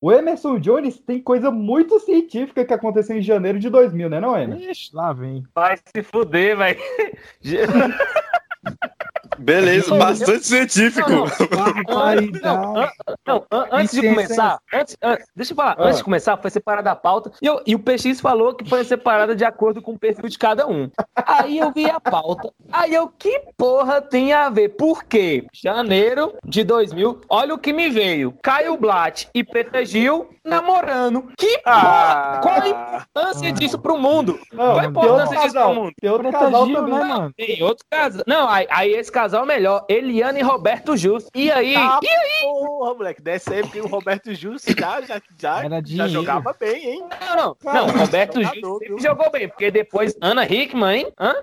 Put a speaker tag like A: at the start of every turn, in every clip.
A: O Emerson Jones tem coisa muito científica que aconteceu em janeiro de 2000, né, não, Emerson?
B: Ixi, lá vem.
C: Vai se fuder, velho.
D: Beleza, bastante científico.
C: Não, não, não, não, an- antes de começar, antes, an- deixa eu falar,
A: Ah.
C: antes de começar, foi separada a pauta, e, eu- e o PX falou que foi separada de acordo com o perfil de cada um. Aí eu vi a pauta, aí eu, que porra tem a ver? Por quê? Janeiro de 2000, olha o que me veio, Caio Blatt e Peter Gil namorando. Que porra,
E: Ah.
C: qual a importância disso pro mundo?
A: Não,
C: Qual a importância disso pro mundo?
A: Tem outro casal
B: Gil,
A: também.
B: né, mano?
C: Tem outro casal. Não, aí, aí esse casal é melhor. Eliana e Roberto Justo. E aí?
E: Ah,
C: E aí?
E: porra, moleque. Dessa época que o Roberto Justo já, já, já, já jogava bem, hein?
C: Não, não. Não, Roberto
E: jogador,
C: jogou bem, porque depois Ana Hickman, hein? Hã?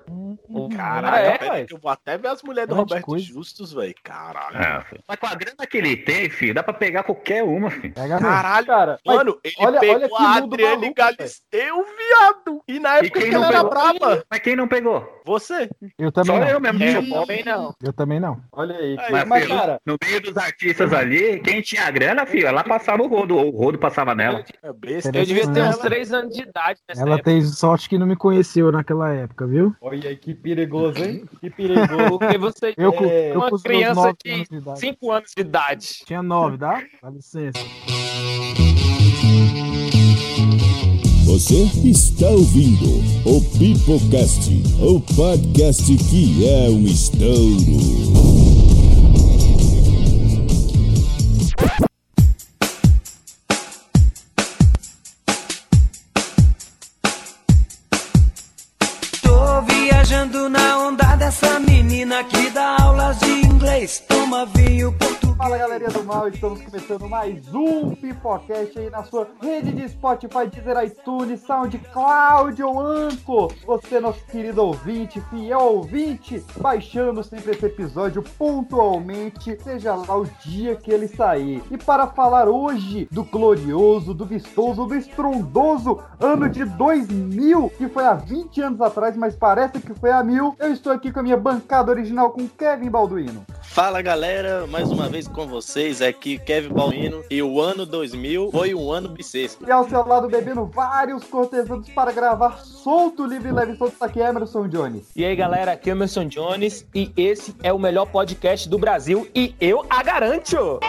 E: Caralho,
C: é,
E: eu vou até ver as mulheres do Roberto
B: coisa.
E: Justus, velho. Caralho.
F: É. Mas com a grana que ele tem, filho, dá pra pegar qualquer uma, filho.
B: Pega.
E: Caralho,
A: Cara,
E: mano, ele
A: olha- olha
E: pegou
A: que
E: a Adriane
A: maluco,
E: Galisteu, viado. E na época
F: quem
E: que
F: não
E: ela era braba.
F: Mas quem não pegou?
E: Você.
B: Eu também
F: Só
B: não.
F: eu mesmo.
C: É,
F: Ih,
C: eu também não.
B: Eu também não.
A: olha aí.
E: Aí,
A: Mas,
F: Mas, filho,
A: cara,
F: no meio dos artistas ali, quem tinha grana, filho, ela passava o rodo, ou o rodo passava nela.
E: É besta.
C: Eu devia ter uns 3 anos de idade nessa
B: Ela
C: época.
B: tem sorte que não me conheceu naquela época, viu?
A: olha aí que perigoso, hein? Que perigoso.
C: Porque você
B: Eu, com,
A: É,
B: eu
C: uma criança de
B: anos de idade.
C: 5 anos de idade.
B: Tinha nove, dá? Dá licença.
G: Você está ouvindo o Pipocast, o podcast que é um estouro.
H: Tô viajando na onda dessa menina que dá aulas de inglês, toma vinho português.
A: Fala galerinha do mal, estamos começando mais um Pipocast aí na sua rede de Spotify, Deezer, iTunes, SoundCloud ou Anco. Você, nosso querido ouvinte, fiel ouvinte, baixando sempre esse episódio pontualmente, seja lá o dia que ele sair. E para falar hoje do glorioso, do vistoso, do estrondoso ano de 2000, que foi há 20 anos atrás, mas parece que foi há mil, eu estou aqui com a minha bancada original com Kevin Balduino.
D: Fala galera, mais uma vez com vocês aqui, Kevin Balmino. E o ano 2000 foi um ano bissexto.
A: E ao seu lado, bebendo vários cortesanos para gravar solto, livre, leve, solto, está aqui Emerson Jones.
C: E aí, galera, aqui é o Emerson Jones e esse é o melhor podcast do Brasil e eu a garanto!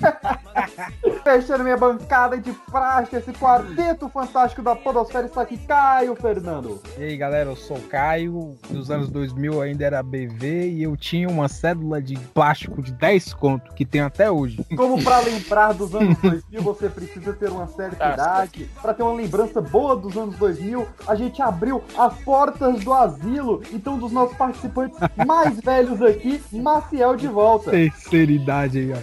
A: Fechando minha bancada de praxe, esse quarteto fantástico da Podosfera está aqui, Caio Fernando.
B: E aí, galera, eu sou o Caio. Nos anos 2000 eu ainda era BV e eu tinha uma cédula de plástico de 10 conto, que tenho até hoje.
A: Como para lembrar dos anos 2000, você precisa ter uma certa
C: Tá.
A: idade. Para ter uma lembrança boa dos anos 2000, a gente abriu as portas do asilo. Então, dos nossos participantes mais velhos aqui, Maciel de volta.
B: Terceira idade aí, ó.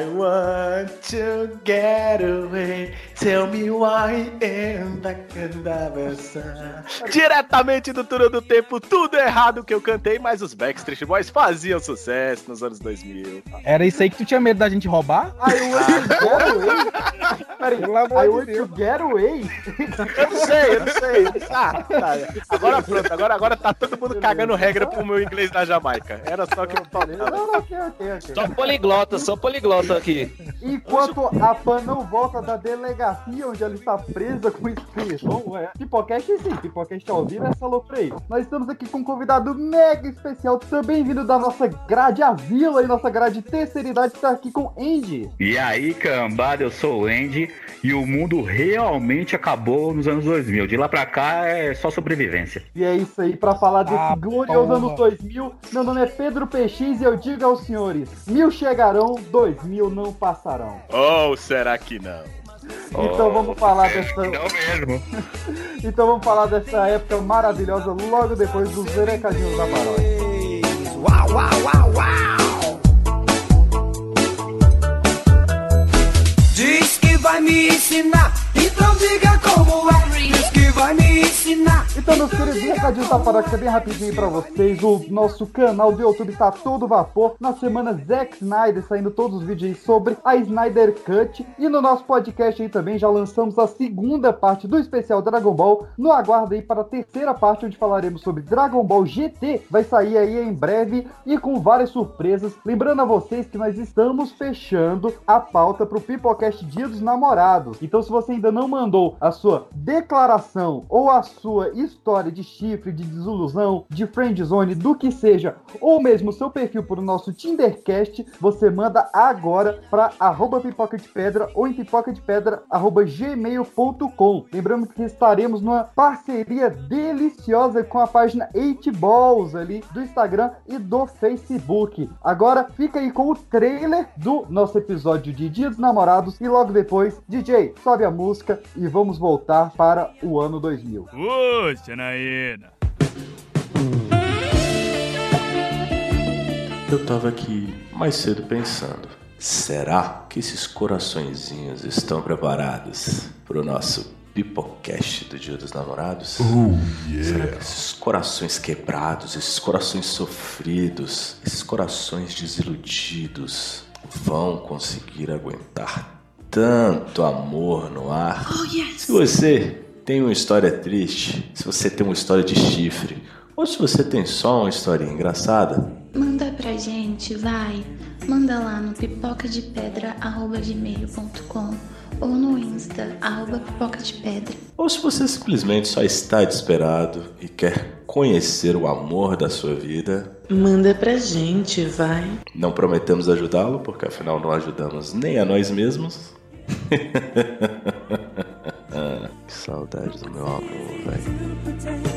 E: I want to get away. Tell me why in the sun. Diretamente do Túnel do Tempo, tudo errado que eu cantei, mas os Backstreet Boys faziam sucesso nos anos 2000.
B: Era isso aí que tu tinha medo da gente roubar?
A: I want to get away. Peraí,
B: Pelo amor
A: I want
B: Deus.
A: to get away.
E: Eu não sei, eu não sei. Ah, tá. Agora pronto, agora, agora tá todo mundo cagando regra pro meu inglês da Jamaica. Era só que eu
A: ok.
C: Só poliglota, só poliglota aqui.
A: Enquanto a Pan não volta da delegacia onde ela está presa com inscrição, é. Pipocast sim, Pipocast ao vivo, essa loucura aí. Nós estamos aqui com um convidado mega especial, também vindo da nossa grade a vila e nossa grade terceira idade, está aqui com Andy.
F: E aí, cambada, eu sou o Andy e o mundo realmente acabou nos anos 2000. De lá pra cá é só sobrevivência.
A: E é isso aí, para falar desse
B: Ah,
A: glorioso
B: porra.
A: ano 2000. Meu nome é Pedro PX e eu digo aos senhores: mil chegarão, dois mil não passarão.
E: Ou será que não?
A: Então vamos falar dessa.
F: Não mesmo.
A: Então vamos falar dessa época maravilhosa logo depois dos recadinhos da paródia.
H: Uau, uau, uau, uau! Diz que vai me ensinar, então diga como é. Vai me ensinar.
A: Então, meus queridos Recadinho da paróquia bem rapidinho pra vocês. O nosso canal do YouTube tá todo vapor. Na semana Zack Snyder saindo todos os vídeos aí sobre a Snyder Cut. E no nosso podcast aí também já lançamos a segunda parte do especial Dragon Ball. No aguardo aí para a terceira parte, onde falaremos sobre Dragon Ball GT. Vai sair aí em breve e com várias surpresas. Lembrando a vocês que nós estamos fechando a pauta pro Pipocast Dia dos Namorados. Então, se você ainda não mandou a sua declaração ou a sua história de chifre, de desilusão, de friendzone, do que seja, ou mesmo seu perfil para o nosso Tindercast, você manda agora para arroba pipoca de pedra ou em pipoca de pedra arroba gmail.com. Lembrando que estaremos numa parceria deliciosa com a página 8 Balls ali do Instagram e do Facebook. Agora fica aí com o trailer do nosso episódio de Dia dos Namorados e logo depois, DJ, sobe a música e vamos voltar para o ano 2000.
I: Ô, Janaína.
E: Eu tava aqui mais cedo pensando. Será que esses coraçõezinhos estão preparados pro nosso Pipocast do Dia dos Namorados? Será que esses corações quebrados, esses corações sofridos, esses corações desiludidos vão conseguir aguentar tanto amor no ar? Se você tem uma história triste, se você tem uma história de chifre, ou se você tem só uma historinha engraçada,
J: Manda pra gente, vai. Manda lá no pipocadepedra.gmail.com ou no Insta, arroba pipoca de pedra.
E: ou se você simplesmente só está desesperado e quer conhecer o amor da sua vida,
K: Manda pra gente, vai.
E: não prometemos ajudá-lo, porque afinal não ajudamos nem a nós mesmos. que saudade do meu amor, velho.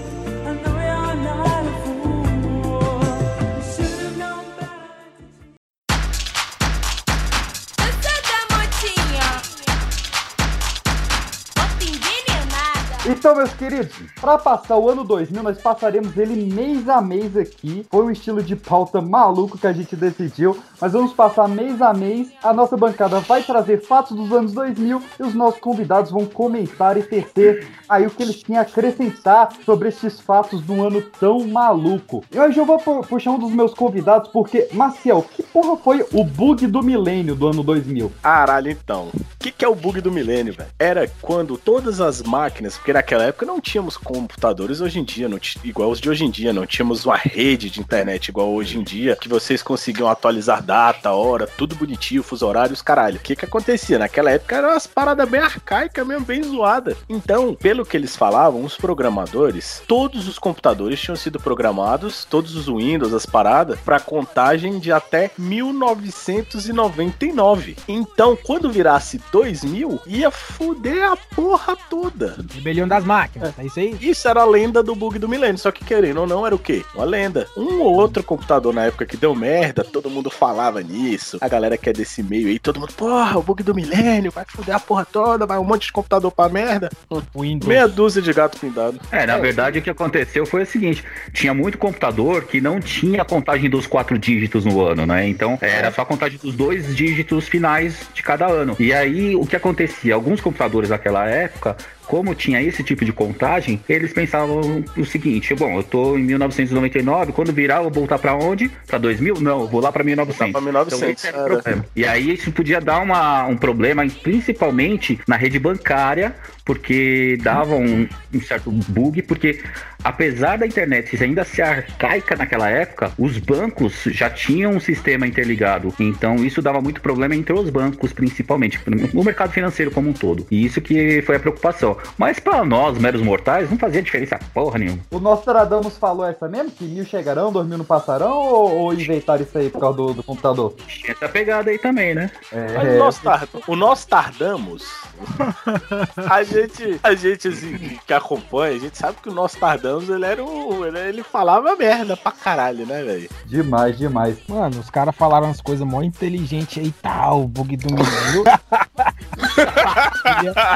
A: Então, meus queridos, para passar o ano 2000, nós passaremos ele mês a mês aqui. Foi um estilo de pauta maluco que a gente decidiu, mas vamos passar mês a mês. A nossa bancada vai trazer fatos dos anos 2000 e os nossos convidados vão comentar e tecer aí o que eles têm a acrescentar sobre esses fatos de um ano tão maluco. E hoje eu vou pu- puxar um dos meus convidados porque, Maciel, que porra foi o bug do milênio do ano 2000?
E: Caralho, então. O que, que é o bug do milênio, velho? Era quando todas as máquinas, porque naquela época não tínhamos computadores hoje em dia, não igual os de hoje em dia, não tínhamos uma rede de internet igual hoje em dia, que vocês conseguiam atualizar data, hora, tudo bonitinho, fuso horários, caralho. O que que acontecia? Naquela época eram umas paradas bem arcaicas mesmo, bem zoadas. Então, pelo que eles falavam, os programadores, todos os computadores tinham sido programados, todos os Windows, as paradas, para contagem de até 1999. Então, quando virasse 2000, ia fuder a porra toda.
B: Rebelião das máquinas, é isso aí?
E: Isso era a lenda do bug do milênio, só que querendo ou não, era o quê? Uma lenda. Um ou outro computador na época que deu merda, todo mundo falava nisso. A galera que é desse meio aí, todo mundo, porra, o bug do milênio, vai fuder a porra toda, vai um monte de computador pra merda.
B: Windows.
E: Meia dúzia de gato pindado.
F: É, na verdade o que aconteceu foi o seguinte: tinha muito computador que não tinha a contagem dos quatro dígitos no ano, né? Então era só a contagem dos dois dígitos finais de cada ano. E aí o que acontecia? Alguns computadores daquela época. Como tinha esse tipo de contagem, eles pensavam o seguinte: bom, eu tô em 1999, quando virar, eu vou voltar pra onde? Pra 2000? Não, eu vou lá pra 1900.
E: Pra 1900,
F: Então, problema. E aí isso podia dar uma, um problema, principalmente na rede bancária, porque dava um, um certo bug, porque apesar da internet ainda ser arcaica naquela época, os bancos já tinham um sistema interligado. Então isso dava muito problema entre os bancos, principalmente, no mercado financeiro como um todo. E isso que foi a preocupação. Mas para nós, meros mortais, não fazia diferença porra nenhuma.
A: O Nostradamus falou essa mesmo? Que mil chegarão, dois mil não passarão? Ou, ou inventaram isso aí por causa do, do computador?
F: Tinha essa pegada aí também, né?
E: Mas o nós, tardamos. a gente, a gente assim, que- acompanha, a gente sabe que o nós tardamos, ele era um. Ele, ele falava merda pra caralho, né, velho?
A: Demais, demais.
B: Mano, os caras falaram umas coisas mó inteligentes aí e tal, bug do milênio.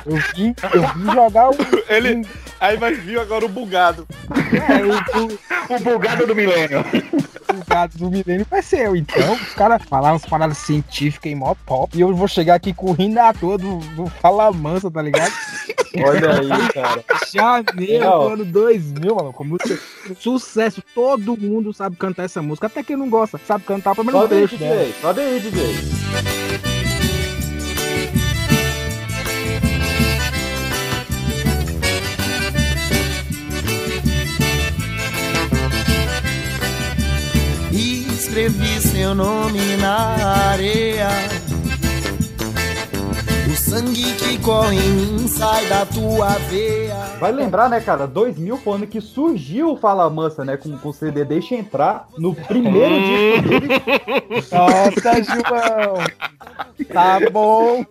B: eu, vim, eu vim jogar o.
E: Ele. Aí vai vir agora o bugado.
B: É, o, o-
F: O bugado do milênio.
B: o gado do milênio vai ser eu. Então, os caras falaram umas paradas científicas em mó pop. E eu vou chegar aqui com o rindo à toa do, do Fala Mansa, tá ligado?
A: Olha aí, cara.
B: Janeiro
A: Não.
B: ano 2000, mano. Com música sucesso. Todo mundo sabe cantar essa música. Até quem não gosta, sabe cantar pelo menos
A: Sobe aí. DJ. Sobe aí, DJ.
L: Seu nome na areia. O sangue que corre em mim sai da tua veia.
A: Vai lembrar, né, cara? 2000 foi o ano que surgiu o Fala Mansa, né? Com, com o CD Deixa Entrar no primeiro disco dele.
B: Nossa, João! Tá bom.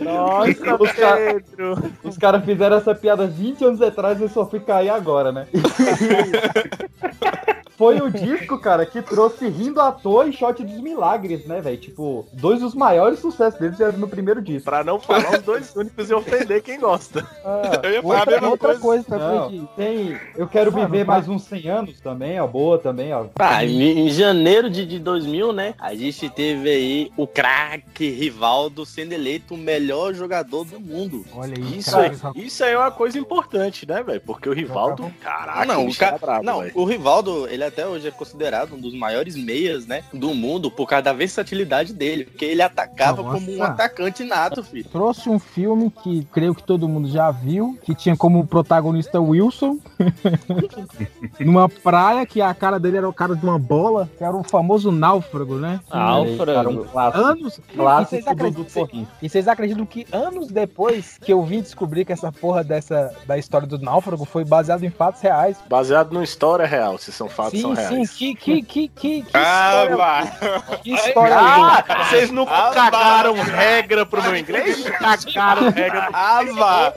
E: Nossa,
A: Os ca-
E: Pedro.
A: Os caras fizeram essa piada 20 anos atrás e eu só fui cair agora, né? Foi o disco, cara, que trouxe Rindo à Toa e Shot dos Milagres, né, velho? Tipo, dois dos maiores sucessos deles eram no primeiro disco.
E: Pra não falar os dois únicos e ofender quem gosta.
A: Ah,
E: Eu ia falar a
B: Outra,
E: mesma
B: outra
E: coisa.
B: coisa
A: Não, tem Eu Quero
B: Ah,
A: Viver Mais Uns 100 Anos também, ó, boa também, ó.
D: Ah, em, em janeiro de, de 2000, né? A gente teve aí o craque Rivaldo sendo eleito o melhor jogador do mundo.
B: Olha aí,
E: Isso
B: cara,
E: aí, isso aí é uma coisa importante, né, velho? Porque o Rivaldo, caraca,
D: não,
E: o
D: o,
E: bicho
D: ca...
E: era brabo,
D: não
E: velho.
D: o Rivaldo, ele até hoje é considerado um dos maiores meias, né, do mundo por causa da versatilidade dele, porque ele atacava
B: Nossa.
D: como um atacante nato, filho.
B: Trouxe um filme que creio que todo mundo já viu, que tinha como protagonista Wilson, numa praia que a cara dele era o cara de uma bola, que era o famoso náufrago, né?
A: Cara, um clássico.
B: Anos. E vocês,
A: Clássico do,
B: acreditam, e vocês acreditam que anos depois que eu vim descobrir que essa porra dessa da história do náufrago foi baseado em fatos reais?
E: Baseado numa história real, se são fatos,
B: sim, sim, que que que que, que
D: Ah,
B: história,
D: vai.
B: que história
E: Ah, vocês não
D: Ah,
E: cagaram regra pro meu inglês? Cagaram regra pro
D: Ah, vá.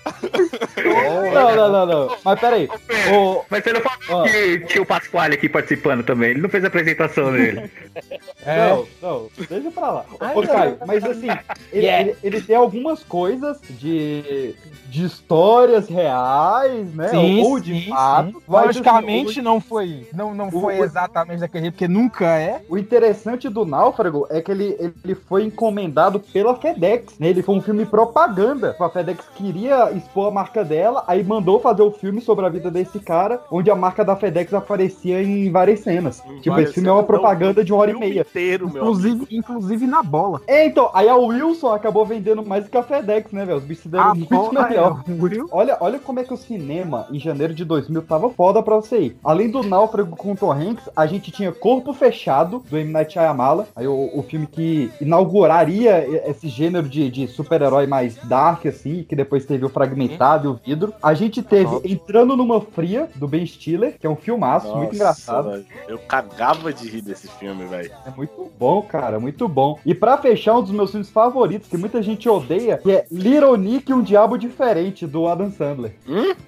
A: Não, não, não, não. Mas peraí. Ô,
F: Mas você não falou que tinha o Pasquale aqui participando também. Ele não fez a apresentação dele.
B: É.
A: Não, não, deixa pra lá.
B: Ai,
A: Ô, Caio, mas assim, ele,
B: Yeah.
A: ele, ele tem algumas coisas de, de histórias reais, né? ou de
B: sim,
A: fato.
B: sim. Logicamente
A: assim,
B: não foi, não, não
A: o-
B: foi
A: o-
B: exatamente daquele jeito, porque nunca é.
A: o, interessante do Náufrago é que ele, ele foi encomendado pela FedEx, né? Ele foi um filme propaganda. A FedEx queria expor a marca dela, aí mandou fazer o filme sobre a vida desse cara, onde a marca da FedEx aparecia em várias cenas.
E: Em
A: tipo, esse filme é uma
E: não,
A: propaganda de uma hora e meia.
E: inteiro.
B: Inclusive, inclusive na bola.
A: É, então, aí a Wilson acabou vendendo mais do que a FedEx, né, velho? Os bichos deram
B: A
A: muito
B: bola
A: melhor.
B: é.
A: Olha, olha como é que o cinema em janeiro de 2000 tava foda pra você ir. Além do Náufrago com Tom Hanks, a gente tinha Corpo Fechado, do M. Night Shyamala, aí o, o filme que inauguraria esse gênero de, de super-herói mais dark, assim, que depois teve o Fragmentado e o Vidro. A gente teve
E: Top.
A: Entrando Numa Fria, do Ben Stiller, que é um filmaço, muito
E: Nossa,
A: engraçado.
E: velho. Eu cagava de rir desse filme, velho.
A: É muito bom, cara, muito bom. E pra fechar, um dos meus filmes favoritos, que muita gente odeia, que é Little Nick e um Diabo Diferente, do Adam Sandler.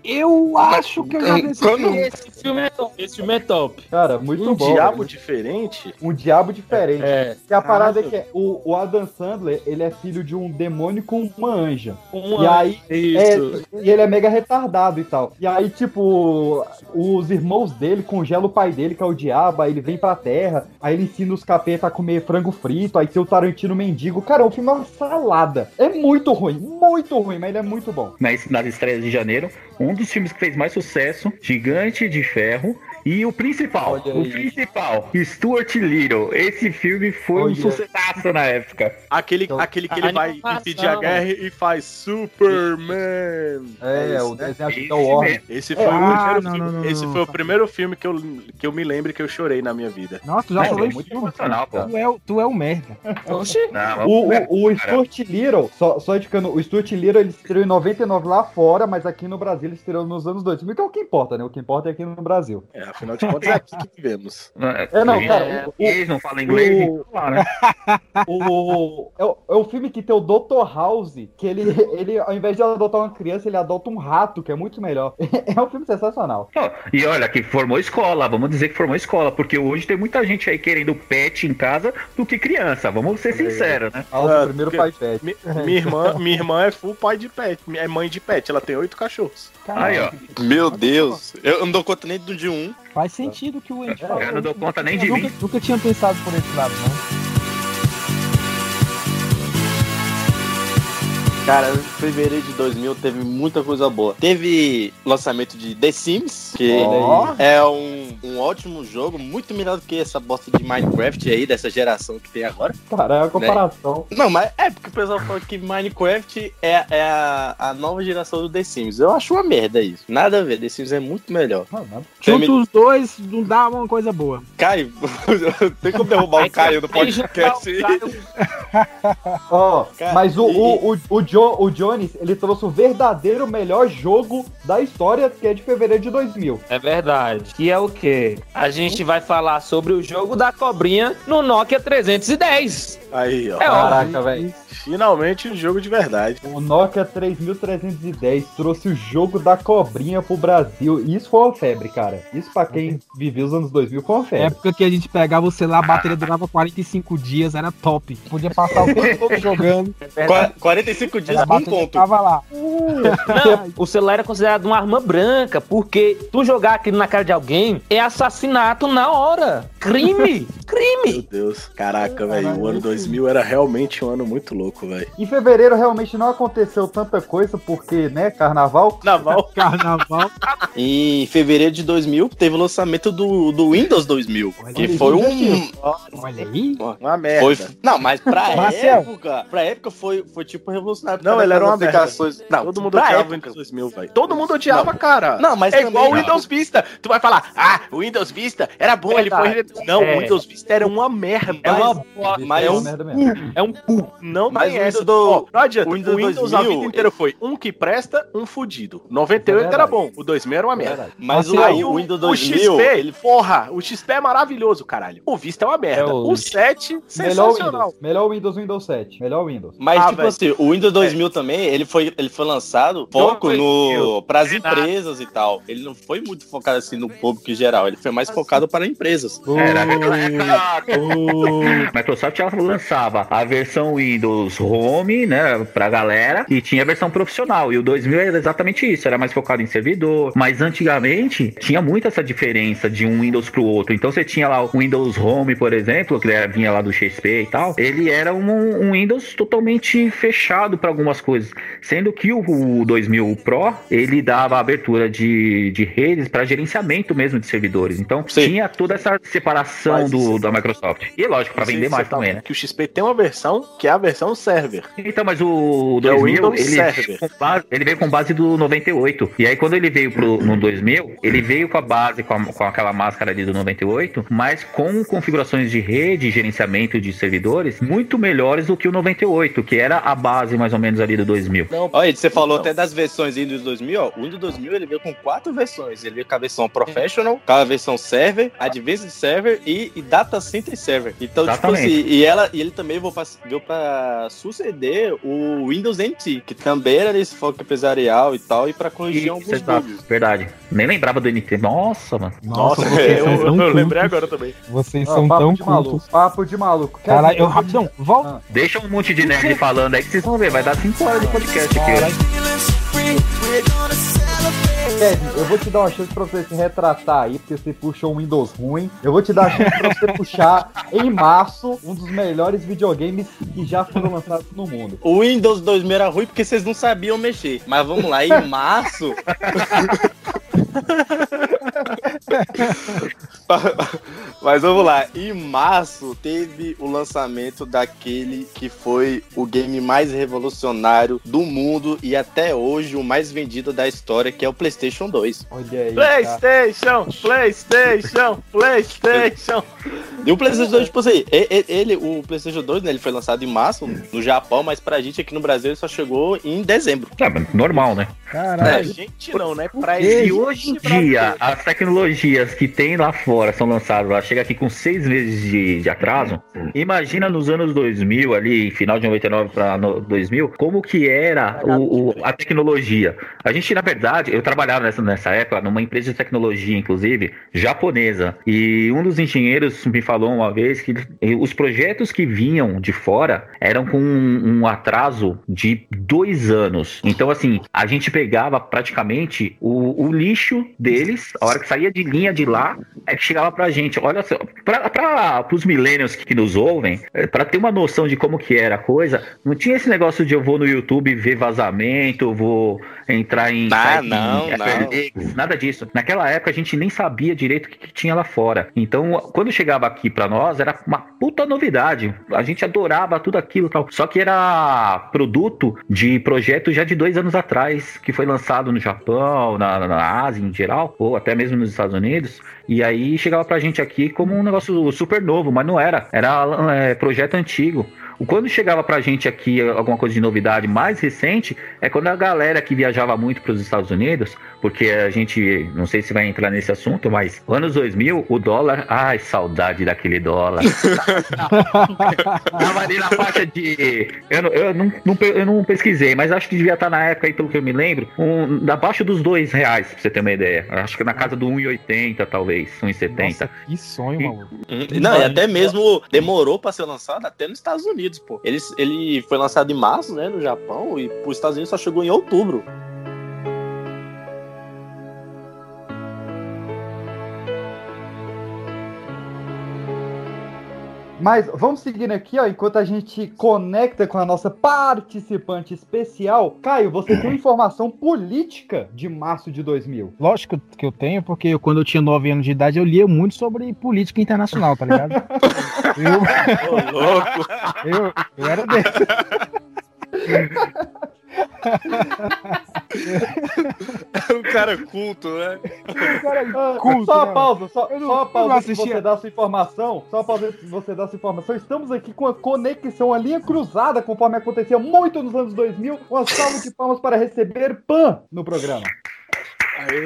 B: Eu acho que eu já vi esse filme.
C: esse filme é top. Esse filme é top.
A: Cara, muito
E: Um
A: bom.
E: diabo
A: velho.
E: diferente?
A: Um diabo diferente.
C: É.
A: Que a parada é que é, o, o Adam Sandler, ele é filho de um demônio com uma anja.
C: Um
A: E aí,
C: Isso.
A: é, e ele é mega retardado e tal. E aí, tipo, os irmãos dele congelam o pai dele, que é o diabo, aí ele vem pra terra, aí ele ensina os capeta a comer frango frito, aí tem o Tarantino mendigo. Cara, o filme é uma salada. É muito ruim, muito ruim, mas ele é muito bom.
F: Nas, nas estreias de janeiro, um dos filmes que fez mais sucesso, Gigante de Ferro. E o principal, o principal, Stuart Little. Esse filme foi um
A: Olha.
F: sucesso na época.
E: Aquele,
A: Então,
E: aquele que ele vai impedir a guerra e faz Superman.
A: É,
E: esse,
A: o desenho da Warner.
F: mesmo.
E: Esse foi,
B: Ah,
E: o primeiro
B: não,
E: filme,
B: não, não,
E: esse
B: não.
E: foi o primeiro filme que eu, que eu me lembro que eu chorei na minha vida.
B: Nossa, tu já falou
F: é
B: isso.
F: muito emocional, pô.
B: Tu é, o- tu é o merda.
C: Oxi.
F: Não,
A: O,
F: é-
A: o, o Stuart Little, só, só indicando, o Stuart Little ele estreou em 99 lá fora, mas aqui no Brasil ele estreou nos anos 2000, que é o que importa, né? O que importa é aqui no Brasil.
E: É, afinal de contas, é aqui que vivemos.
A: É, não,
F: Gente,
A: cara, o-
F: Eles não falam inglês,
A: o-
F: lá, né?
A: O, eu, eu é o filme que tem o Dr. House, que ele, ele, ao invés de adotar uma criança, ele adota um rato, que é muito melhor. É um filme sensacional.
F: Ó, E olha, que formou escola, vamos dizer que formou escola, porque hoje tem muita gente aí querendo pet em casa do que criança, vamos ser sinceros, né?
A: Nossa,
E: Ah,
A: o primeiro pai pet.
E: Mi- minha, irmã, minha irmã é full pai de pet, é mãe de pet, ela tem oito cachorros.
F: Aí, ó,
D: Meu Deus. Eu não dou conta nem do de um.
B: Faz sentido que o Andy falou.
F: eu não dou conta nem de
B: Eu
F: mim.
B: nunca, nunca tinha pensado por esse lado, não.
D: Cara, em fevereiro de 2000 teve muita coisa boa. Teve lançamento de The Sims, que
A: Ó.
D: é um, um ótimo jogo, muito melhor do que essa bosta de Minecraft aí, dessa geração que tem agora.
A: Cara, é uma comparação.
D: Não, mas é porque o pessoal fala que Minecraft é, é a, a nova geração do The Sims. Eu acho uma merda isso. Nada a ver, The Sims é muito melhor.
A: Não.
B: Junto os dois, não dá uma coisa boa.
D: Caio, tem como derrubar o Caio no podcast aí?
A: Ó,
D: Cara,
A: mas o, o, o, o, jo, o Jones, ele trouxe o verdadeiro melhor jogo da história, que é de fevereiro de 2000.
C: É verdade. Que é o quê? A gente vai falar sobre o jogo da cobrinha no Nokia 310.
E: Aí, ó.
C: É.
A: Caraca, velho.
E: Finalmente um jogo de verdade.
A: O Nokia 3310 trouxe o jogo da cobrinha pro Brasil. Isso foi uma febre, cara. Isso pra quem viveu os anos 2000 foi uma febre.
B: época que a gente pegava o celular, a bateria durava 45 dias, era top. Podia passar o tempo todo jogando.
D: Qua- 45 dias
B: a
D: com um ponto.
B: tava lá.
C: Não, o celular era considerado uma arma branca, porque tu jogar aquilo na cara de alguém é assassinato na hora. Crime! Crime!
E: Meu Deus. Caraca, velho. O ano 2000 era realmente um ano muito louco, velho.
A: Em fevereiro realmente não aconteceu tanta coisa, porque, né, carnaval.
E: Naval.
B: Carnaval.
D: Em fevereiro de 2000 teve o lançamento do, do Windows 2000, que
A: aí,
D: foi um.
B: Olha aí.
E: Uma merda.
D: foi, não, mas pra época, pra época foi, foi tipo revolucionário.
E: Não, ele era uma
D: aplicações. Não,
E: Todo mundo odiava o
D: época.
E: Windows 2000, velho. Todo mundo odiava, cara.
D: Não, mas
E: é igual o Windows Vista. Tu vai falar, ah, o Windows Vista era bom, ele foi... Não,
C: É.
E: o Windows Vista era uma merda.
C: É uma
D: mas
A: é
D: é
A: uma
D: um
A: merda mesmo.
C: É um cu.
E: Não
D: Mas o. Windows do-
E: não adianta.
D: o
E: O
D: Windows
E: Windows, a
D: 2000,
E: vida inteira foi um que presta, um fudido. 98
A: É
E: era bom, o 2000 era uma
A: É
E: merda.
D: Mas o,
E: Aí
D: o Windows
E: o
D: 2000,
E: XP,
D: ele
E: porra, o XP é maravilhoso, caralho. O Vista é uma merda.
C: É o-
E: o 7,
A: Melhor
E: sensacional.
A: Windows. Melhor Windows, Windows 7. Melhor Windows.
D: Mas,
E: Ah,
D: tipo assim, o Windows 2000 também, ele foi, ele foi lançado foco
C: foi
D: no, pras
C: É
D: empresas e tal. Ele não foi muito focado assim no público em geral, ele foi mais focado para empresas.
F: Era naquela época. Microsoft ela lançava a versão Windows Home, né, pra galera, e tinha a versão profissional. E o 2000 era exatamente isso, era mais focado em servidor. Mas antigamente tinha muito essa diferença de um Windows pro outro. Então você tinha lá o Windows Home, por exemplo, que era- vinha lá do XP e tal. Ele era um, um Windows totalmente fechado para algumas coisas, sendo que o, o 2000 Pro ele dava abertura de, de redes para gerenciamento mesmo de servidores. Então
D: Sim.
F: tinha toda essa separação
E: Mas
F: do, da Microsoft. E lógico, para vender
E: você
F: mais
E: tá-
F: também, né?
E: Que o XP tem uma versão que é a versão server.
F: Então, mas o
E: É o
F: 2000,
E: Windows
F: ele,
E: Server.
F: veio com base, ele veio com base do 98. E aí, quando ele veio pro, no 2000, ele veio com a base, com, a- com aquela máscara ali do 98, mas com configurações de rede, gerenciamento de servidores, muito melhores do que o 98, que era a base mais ou menos ali do 2000.
D: Olha, você falou até das versões Windows 2000, ó. O Windows 2000 ele veio com quatro versões. Ele veio com a versão Professional, com a versão Server, Advanced Server e, e Data Center Server. Então,
F: Exatamente.
D: tipo assim, e, ela, e ele também veio pra, veio pra suceder o Windows NT, que também era nesse foco empresarial e tal, e pra corrigir
F: Isso,
D: alguns bugs.
F: verdade. Nem lembrava do NT. Nossa, mano.
E: Nossa,
B: vocês
E: eu,
B: são
E: eu-
B: tão
E: eu lembrei agora também.
B: Vocês
A: Ó,
B: são
A: papo
B: tão
A: de maluco. Papo de maluco.
B: Caralho, eu rapidão, volta.
A: Ah.
F: Deixa um monte de nerd falando aí que vocês vão ver. Vai dar 5 horas de podcast aqui.
A: Kevin, eu vou te dar uma chance pra você se retratar aí, porque você puxou um Windows ruim. Eu vou te dar a chance pra você puxar em março um dos melhores videogames que já foram lançados no mundo.
D: O Windows 2000 era ruim porque vocês não sabiam mexer. Mas vamos lá, em março. Mas vamos lá, em março teve o lançamento daquele que foi o game mais revolucionário do mundo e até hoje o mais vendido da história, que é o PlayStation 2.
A: Olha aí.
E: PlayStation, PlayStation, PlayStation.
D: E o PlayStation 2, tipo assim, ele, o PlayStation 2, né, ele foi lançado em março no Japão, mas pra gente aqui no Brasil ele só chegou em dezembro.
F: É, mas normal, né?
E: Pra
B: Caralho.
E: gente não, né? Pra
F: E
E: ele.
F: hoje em dia, as tecnologias que tem lá fora são lançadas lá, chega aqui com seis meses de, de atraso. Imagina nos anos 2000, ali, final de 99 para 2000, como que era o, o- a tecnologia. A gente, na verdade, eu trabalhava nessa, nessa época numa empresa de tecnologia, inclusive, japonesa. E um dos engenheiros me falou uma vez que os projetos que vinham de fora eram com um, um atraso de dois anos. Então, assim, a gente pegava praticamente o, o lixo deles, a hora que saía de linha de lá, é que chegava pra gente. Olha só, para os millennials que nos ouvem, é, pra ter uma noção de como que era a coisa, não tinha esse negócio de eu vou no YouTube ver vazamento, vou entrar em.
D: Ah,
F: site,
D: não,
F: em
D: não.
F: FLX, nada disso. Naquela época a gente nem sabia direito o que, que tinha lá fora. Então, quando chegava aqui pra nós, era uma puta novidade. A gente adorava tudo aquilo tal. Só que era produto de projeto já de dois anos atrás, que foi lançado no Japão, na, na Ásia em geral, ou até mesmo nos Estados Unidos. E aí chegava pra gente aqui como um negócio super novo, mas não era. Era é, projeto antigo. Quando chegava pra gente aqui alguma coisa de novidade mais recente, é quando a galera que viajava muito para os Estados Unidos, porque a gente, não sei se vai entrar nesse assunto, mas anos 2000, o dólar, ai, saudade daquele dólar. Tava ali na faixa de. Eu, não, eu, não, eu não pesquisei, mas acho que devia estar na época aí, pelo que eu me lembro, um, abaixo dos dois reais, pra você ter uma ideia. Acho que na casa do 1,80, talvez, 1,70.
B: Nossa, que sonho, maluco.
D: Uhum. Não, e até mesmo demorou pra ser lançado até nos Estados Unidos, pô. Ele, ele foi lançado em março, né, no Japão, e pros Estados Unidos só chegou em outubro.
A: Mas vamos seguindo aqui, ó, enquanto a gente conecta com a nossa participante especial. Caio, você tem informação política de março de 2000?
B: Lógico que eu tenho, porque eu, quando eu tinha 9 anos de idade, eu lia muito sobre política internacional, tá ligado? eu,
D: Ô, louco!
B: eu, eu era desse.
D: um cara culto, né?
A: Ah,
B: Culto,
A: só uma
B: né?
A: pausa, só,
B: não-
A: só uma pausa que
B: assistia.
A: você dá sua informação. Só uma pausa que você dá sua informação. Estamos aqui com a conexão, a linha cruzada, conforme acontecia muito nos anos 2000. Uma salva de palmas para receber Pan no programa.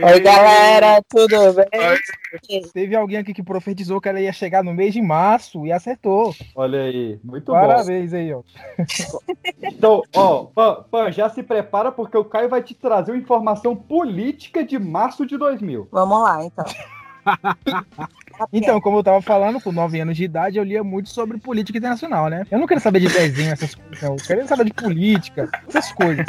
M: Oi, galera, tudo bem?
B: Teve alguém aqui que profetizou que ela ia chegar no mês de março e acertou.
A: Olha aí, muito
B: Parabéns aí, ó.
A: bom. Então, ó, Pan, Pan, já se prepara porque o Caio vai te trazer uma informação política de março de 2000.
M: Vamos lá, então.
B: Então, como eu tava falando, com 9 anos de idade, eu lia muito sobre política internacional, né? Eu não queria saber de desenho, essas coisas, não. Eu queria saber de política, essas coisas.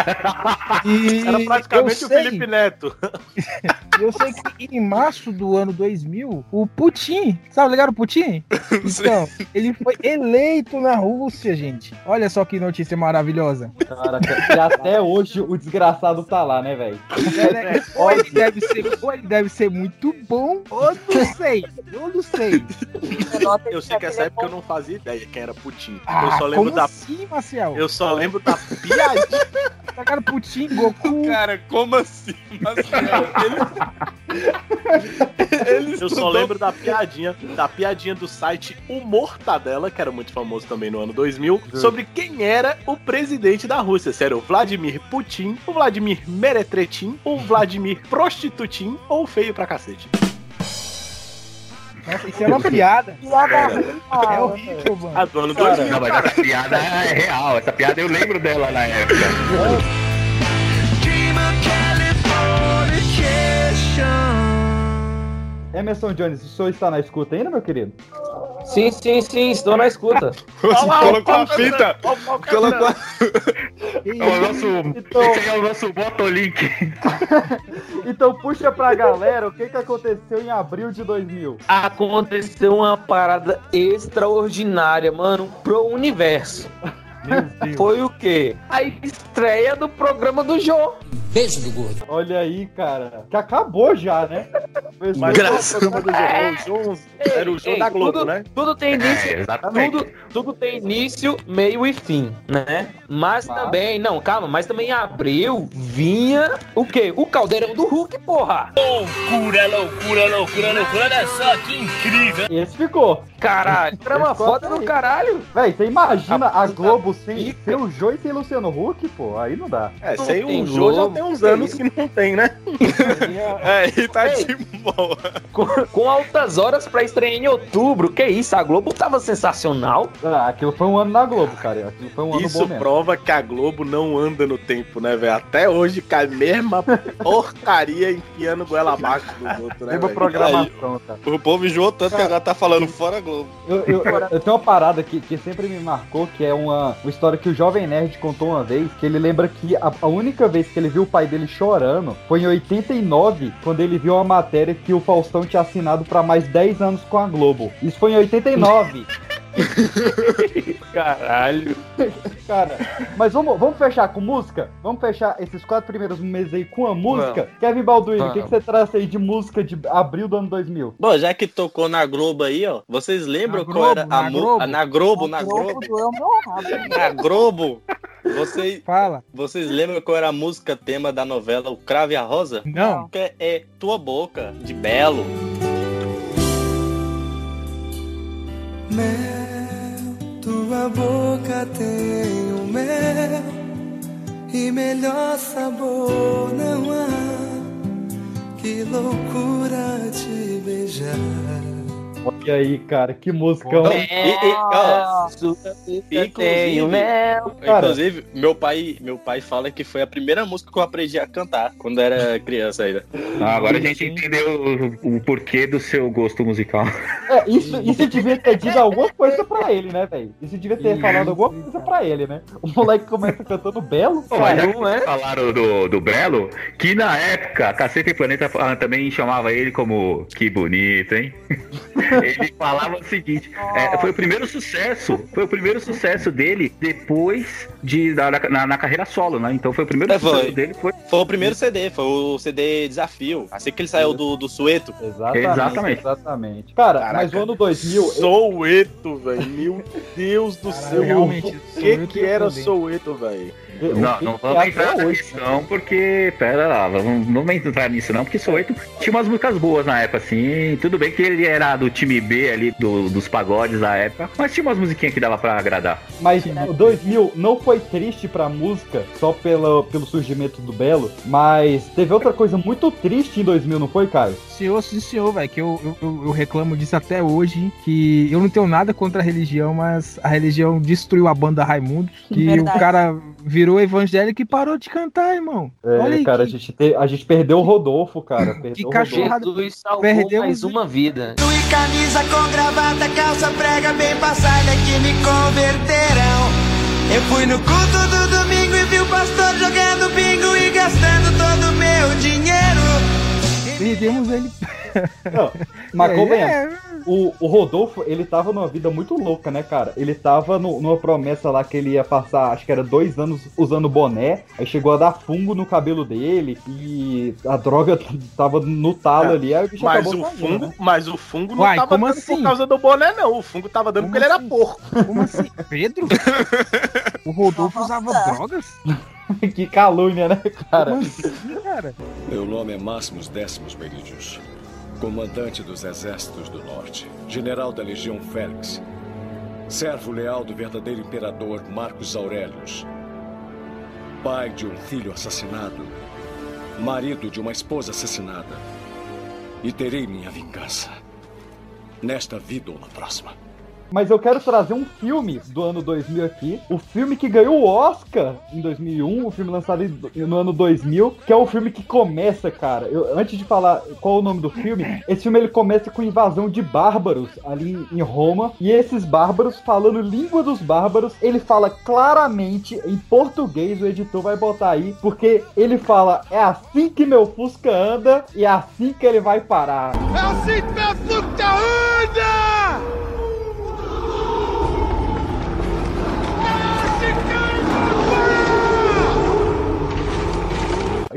B: E
E: Era praticamente
B: eu
E: o
B: sei-
E: Felipe Neto.
B: Eu sei que em março do ano 2000, o Putin, sabe ligado o Putin? Então, ele foi eleito na Rússia, gente. Olha só que notícia maravilhosa.
A: Caraca, e até hoje o desgraçado tá lá, né, velho?
B: Ou ele deve ser, ou ele deve ser muito bom, ou não sei. Eu não sei.
E: Eu sei que essa época eu não fazia ideia quem era Putin. eu
B: Ah,
E: só lembro
B: como
E: da.
B: assim, Marcel?
E: Eu só lembro da piadinha.
B: Tá cara Putin, Goku.
D: Cara, como assim?
E: Eu só lembro da piadinha, da piadinha do site O Mortadela, que era muito famoso também no ano 2000, sobre quem era o presidente da Rússia. Se era o Vladimir Putin, o Vladimir Meretretin, o Vladimir Prostitutin ou o feio pra cacete.
B: Nossa, isso é uma piada.
M: Piada
B: É horrível, mano.
E: A do ano
F: Não,
E: 2000.
F: mas essa piada é real. Essa piada eu lembro dela na época.
A: Emerson Jones, o senhor está na escuta ainda, meu querido?
C: Sim, sim, sim, estou na escuta.
D: Colocou a fita! Colocou a...
F: É o nosso,
A: Então-
F: esse aí é o nosso Botolink.
A: Então puxa pra galera o que, que aconteceu em abril de 2000.
C: Aconteceu uma parada extraordinária, mano, pro universo.
B: Meu Deus.
C: Foi o quê? A estreia do programa do Jô.
H: Beijo do gordo.
A: Olha aí, cara. Que acabou já, né?
E: Mas graças
A: o programa do
E: a
A: João.
E: Deus, Era o show da Globo,
C: tudo,
E: né?
C: Tudo tem início,
F: É,
C: tudo, tudo tem início, meio e fim, né? Mas também, não, calma, mas também em abril vinha o quê? O caldeirão do Hulk, porra!
I: Loucura, loucura, loucura, loucura. Olha só que incrível.
A: Esse ficou.
C: Caralho, trama
A: Ficou
C: foda
A: até
C: do caralho!
A: Véi, você imagina
C: A
A: a Globo sem, sem o Jô e sem Luciano Huck, pô? Aí não dá.
E: É,
C: Não
E: sem o Jô já tem uns anos
C: isso?
E: que não tem, né?
D: É, e tá
C: Ei.
D: de boa.
C: Com, com altas horas pra estrear em outubro, que isso, a Globo tava sensacional.
A: Ah, aquilo foi um ano na Globo, cara. Aquilo foi um ano
E: Isso
A: bom mesmo.
E: prova que a Globo não anda no tempo, né, velho? Até hoje cai a mesma porcaria enfiando goela abaixo dos outros, né,
A: Mesma programação, cara.
D: O povo enjoou tanto que agora tá falando fora Globo.
A: Eu, eu, eu tenho uma parada que, que sempre me marcou, que é uma, uma história que o Jovem Nerd contou uma vez, que ele lembra que a, a única vez que ele viu o pai dele chorando foi em 89, quando ele viu uma matéria que o Faustão tinha assinado pra mais 10 anos com a Globo. Isso foi em 89.
C: Caralho.
A: Cara, mas vamos, vamos fechar com música? Vamos fechar esses quatro primeiros meses aí com a música? Kevin Balduino, o que, que você traz aí de música de abril do ano 2000?
D: Bom, já que tocou na Globo aí, ó, vocês lembram
B: Na
D: qual
B: Globo,
D: era a música?
B: Globo?
D: Na Globo, na
M: Globo.
D: Na Globo. Vocês,
B: Fala.
D: vocês lembram qual era a música tema da novela O Cravo e a Rosa?
B: Não.
D: Que é, é Tua Boca, de Belo.
H: Mel, tua boca tem o mel e melhor sabor não há. Que loucura te beijar.
A: Olha aí, cara, que musicão.
D: E- e- ó,
C: Sua boca
D: Inclusive-
C: tem o mel.
D: Inclusive, meu pai, meu pai fala que foi a primeira música que eu aprendi a cantar quando era criança ainda.
F: Ah, agora a gente entendeu o, o porquê do seu gosto musical.
A: É, isso, isso devia ter dito alguma coisa pra ele, né, velho? Isso devia ter falado alguma coisa pra ele, né? O moleque começa cantando belo,
F: Pô,
A: cara.
F: que vocês falaram do, do Brelo, que na época, Caceta e Planeta ah, também chamava ele como que bonito, hein? ele falava o seguinte: é, foi o primeiro sucesso, foi o primeiro sucesso dele depois de da, na, na carreira solo, né? Então foi o primeiro
D: É, foi.
F: sucesso dele, foi
D: Foi o primeiro CD, foi o CD Desafio. Assim que ele saiu do, do Sueto.
A: Exatamente,
F: Exatamente.
A: exatamente. Cara,
E: Caraca.
A: mas o ano 2000... eu-
E: Soweto, velho. Meu Deus do céu. o que que era. Soweto, velho?
F: Não, não vamos entrar
A: hoje,
F: nisso não, porque, pera lá, vamos, não vamos entrar nisso não, porque Soweto tinha umas músicas boas na época, assim, tudo bem que ele era do time B ali, do- dos pagodes da época, mas tinha umas musiquinhas que dava pra agradar.
A: Mas o 2000 não foi triste pra música só pelo, pelo surgimento do Belo, mas teve outra coisa muito triste em 2000, não foi, Caio?
B: Senhor, sim, senhor, velho, que eu, eu, eu- eu reclamo disso até hoje, que eu não tenho nada contra a religião, mas a religião destruiu a banda Raimundos, que
M: Verdade.
B: o cara virou evangélico e parou de cantar, irmão.
A: É,
B: Olha aí,
A: cara, a
B: que-
A: gente, te- a gente perdeu o Rodolfo, cara. Perdeu o
B: cachorro.
A: Rodolfo.
C: Jesus salvou
B: Perdeu
C: mais
B: os-
C: uma vida.
H: E camisa com gravata, calça prega bem passada que me converterão. Eu fui no culto do domingo e vi o pastor jogando bingo e gastando todo o meu dinheiro.
B: Perdemos ele.
A: Não, mas
B: É, é,
A: o, o Rodolfo, ele tava numa vida muito louca, né, cara? Ele tava no- numa promessa lá que ele ia passar, acho que era dois anos usando boné, aí chegou a dar fungo no cabelo dele e a droga tava no talo
E: É,
A: ali, aí o bicho
E: Mas o fungo,
A: né?
E: mas o fungo não
B: Uai,
E: tava
B: como
E: dando
B: assim?
E: por causa do boné, não. O fungo tava dando
B: Como
E: porque ele era
B: assim?
E: porco.
B: Como assim? Pedro? O Rodolfo usava drogas?
A: que calúnia, né, cara?
B: Assim, cara?
N: Meu nome é Máximos Décimos Meridius, comandante dos Exércitos do Norte, general da Legião Félix, servo leal do verdadeiro imperador Marcos Aurelius, pai de um filho assassinado, marido de uma esposa assassinada, e terei minha vingança, nesta vida ou na próxima.
A: Mas eu quero trazer um filme do ano 2000 aqui. O filme que ganhou o Oscar em 2001, o filme lançado no ano 2000, que é o filme que começa, cara. Eu- antes de falar qual o nome do filme, esse filme ele começa com invasão de bárbaros ali em Roma. E esses bárbaros, falando língua dos bárbaros, ele fala claramente em português. O editor vai botar aí, porque ele fala: é assim que meu Fusca anda e é assim que ele vai parar.
H: É assim que meu Fusca anda!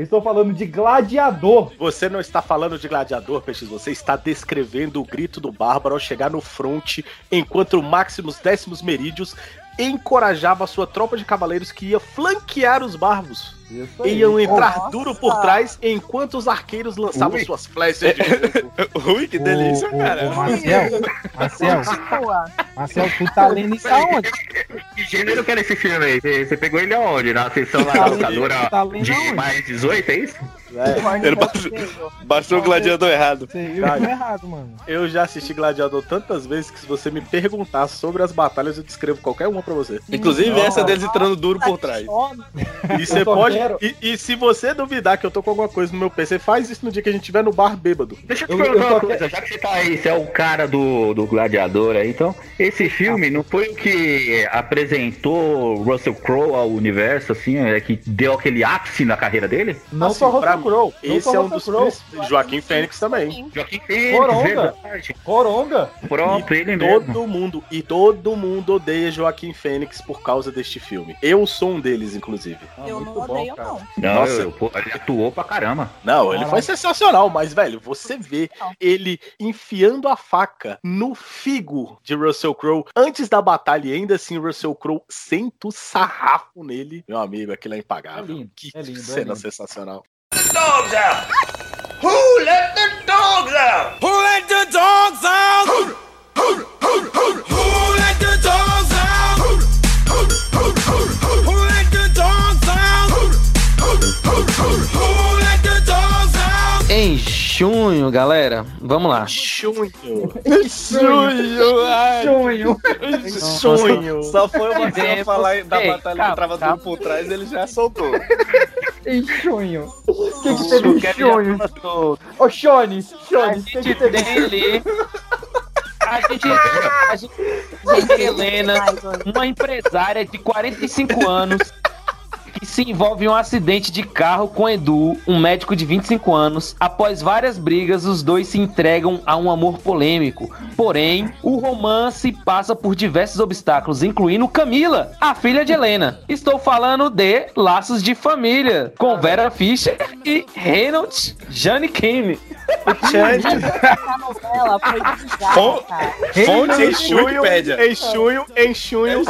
A: Estou falando de Gladiador.
E: Você não está falando de gladiador, Peixes, você está descrevendo o grito do Bárbaro ao chegar no fronte, enquanto o Maximus Décimos Merídios encorajava a sua tropa de cavaleiros que ia flanquear os barbos.
A: Isso aí.
E: Iam entrar
M: Nossa.
E: duro por trás enquanto os arqueiros lançavam
D: Ui.
E: suas flechas de fogo.
D: Ui, que delícia,
B: ô,
D: cara.
B: ô, Marcel, Marcel,
M: Boa.
B: Marcel, tu tá lendo isso aonde?
F: Que gênero que era esse filme aí? Você pegou ele aonde? Na sessão lá
B: Tá
F: da
B: lendo-
F: locadora
B: tá
F: de mais 18, é isso?
D: Ele baixou, baixou o gladiador errado.
B: Você viu
E: Cara.
B: errado, mano.
E: Eu já assisti Gladiador tantas vezes que se você me perguntar sobre as batalhas, eu descrevo qualquer uma pra você.
D: Inclusive essa deles entrando duro por trás.
E: E você pode. E, e se você duvidar que eu tô com alguma coisa no meu PC, faz isso no dia que a gente estiver no bar bêbado.
F: Deixa eu te
A: Eu-
F: perguntar
A: eu
F: uma coisa, já que você tá aí, você é o cara do, do gladiador aí, então, esse filme não foi o que apresentou Russell Crowe ao universo, assim, é que deu aquele ápice na carreira dele?
A: Não
E: Assim,
A: só
E: pra
A: Russell Crowe. não
E: Esse é um dos principais. Joaquim Fênix também.
F: Joaquim Fênix,
A: Coronga. Coronga.
F: Pronto, ele
E: Todo
F: mesmo.
E: mundo, e todo mundo odeia Joaquim Fênix por causa deste filme. Eu sou um deles, inclusive.
A: Ah,
M: Eu
A: muito
M: não
A: bom,
M: odeio,
A: cara.
M: não.
F: Não,
E: Nossa.
F: eu- ele atuou pra caramba.
E: Não, ele
A: Caraca.
E: foi sensacional, mas, velho, você vê ele enfiando a faca no figo de Russell Crowe antes da batalha, e ainda assim Russell Crowe senta o sarrafo nele. Meu amigo, aquilo é impagável.
A: É lindo,
E: que
A: é lindo, é
E: cena
A: lindo.
E: sensacional.
I: Dogs out! Who let the dogs out? Who let the dogs out? Who, let the dogs out? Who, let the dogs out? Who let the dogs out?
C: Em junho, galera, vamos lá.
E: Chunho.
D: Sonho, ai.
A: Sonho.
E: Sonho.
D: Só foi o Marcelo
C: Tivemos-
D: falar da
C: Ei,
D: batalha
C: calma,
D: que trava
C: calma.
D: duro por trás, ele já soltou.
A: Em sonho. O que, que teve em
C: tô-
A: Ô, Shone,
C: A
A: Shone, o que, que
C: gente
A: teve
C: tem ali. A gente, a gente tem Helena, uma empresária de 45 anos que se envolve em um acidente de carro com Edu, um médico de 25 anos. Após várias brigas, os dois se entregam a um amor polêmico. Porém, o romance passa por diversos obstáculos, incluindo Camila, a filha de Helena. Estou falando de Laços de Família, com Vera Fischer e Reynolds
M: foi bizarra, cara.
E: Fonte em
D: Wikipédia.
E: em junho, em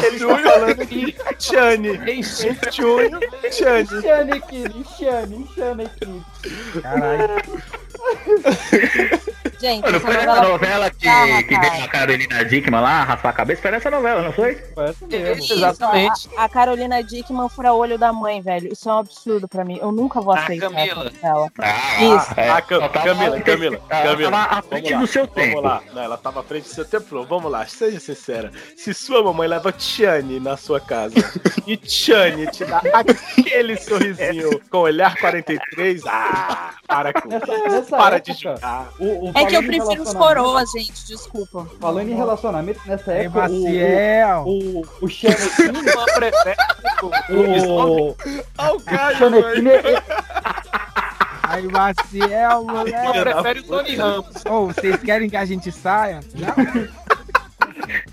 E: ele está falando de Chane. Em junho, Chane.
A: Shane Kini, Shane, Shane Kini.
B: Caralho.
M: Gente,
F: Mano,
M: essa
F: foi essa
M: novela
F: novela que, que veio a Carolina Dickman lá, raspar a cabeça, foi nessa novela, não foi?
A: Foi essa mesmo.
M: Isso,
C: Exatamente.
M: A, a Carolina Dickman fura olho da mãe, velho. Isso é um absurdo pra mim. Eu nunca vou
C: A
M: aceitar
C: Camila.
M: essa novela.
F: Ah,
M: Isso.
F: é,
E: Ah, Cam-
F: tava-
E: Camila, Camila,
F: ela
E: Camila.
F: tava à frente
E: lá,
F: do seu
E: Vamos
F: tempo.
E: lá. Não, ela tava à frente do seu tempo. Vamos lá, seja sincera. Se sua mamãe leva Tiane na sua casa e Tiane te dá aquele sorrisinho com olhar 43, ah, para com
A: Nessa,
E: Para de
A: época,
E: julgar.
A: o, o
M: É que eu prefiro os coroas, gente. Desculpa.
A: Falando em relacionamento, nessa época, o,
B: Maciel.
A: o, o, o
E: prefere
A: o,
E: o
A: o Shanequine, ele-
B: Aí, Maciel, moleque.
C: prefere o Tony Ramos.
B: Ô, vocês querem que a gente saia? Já?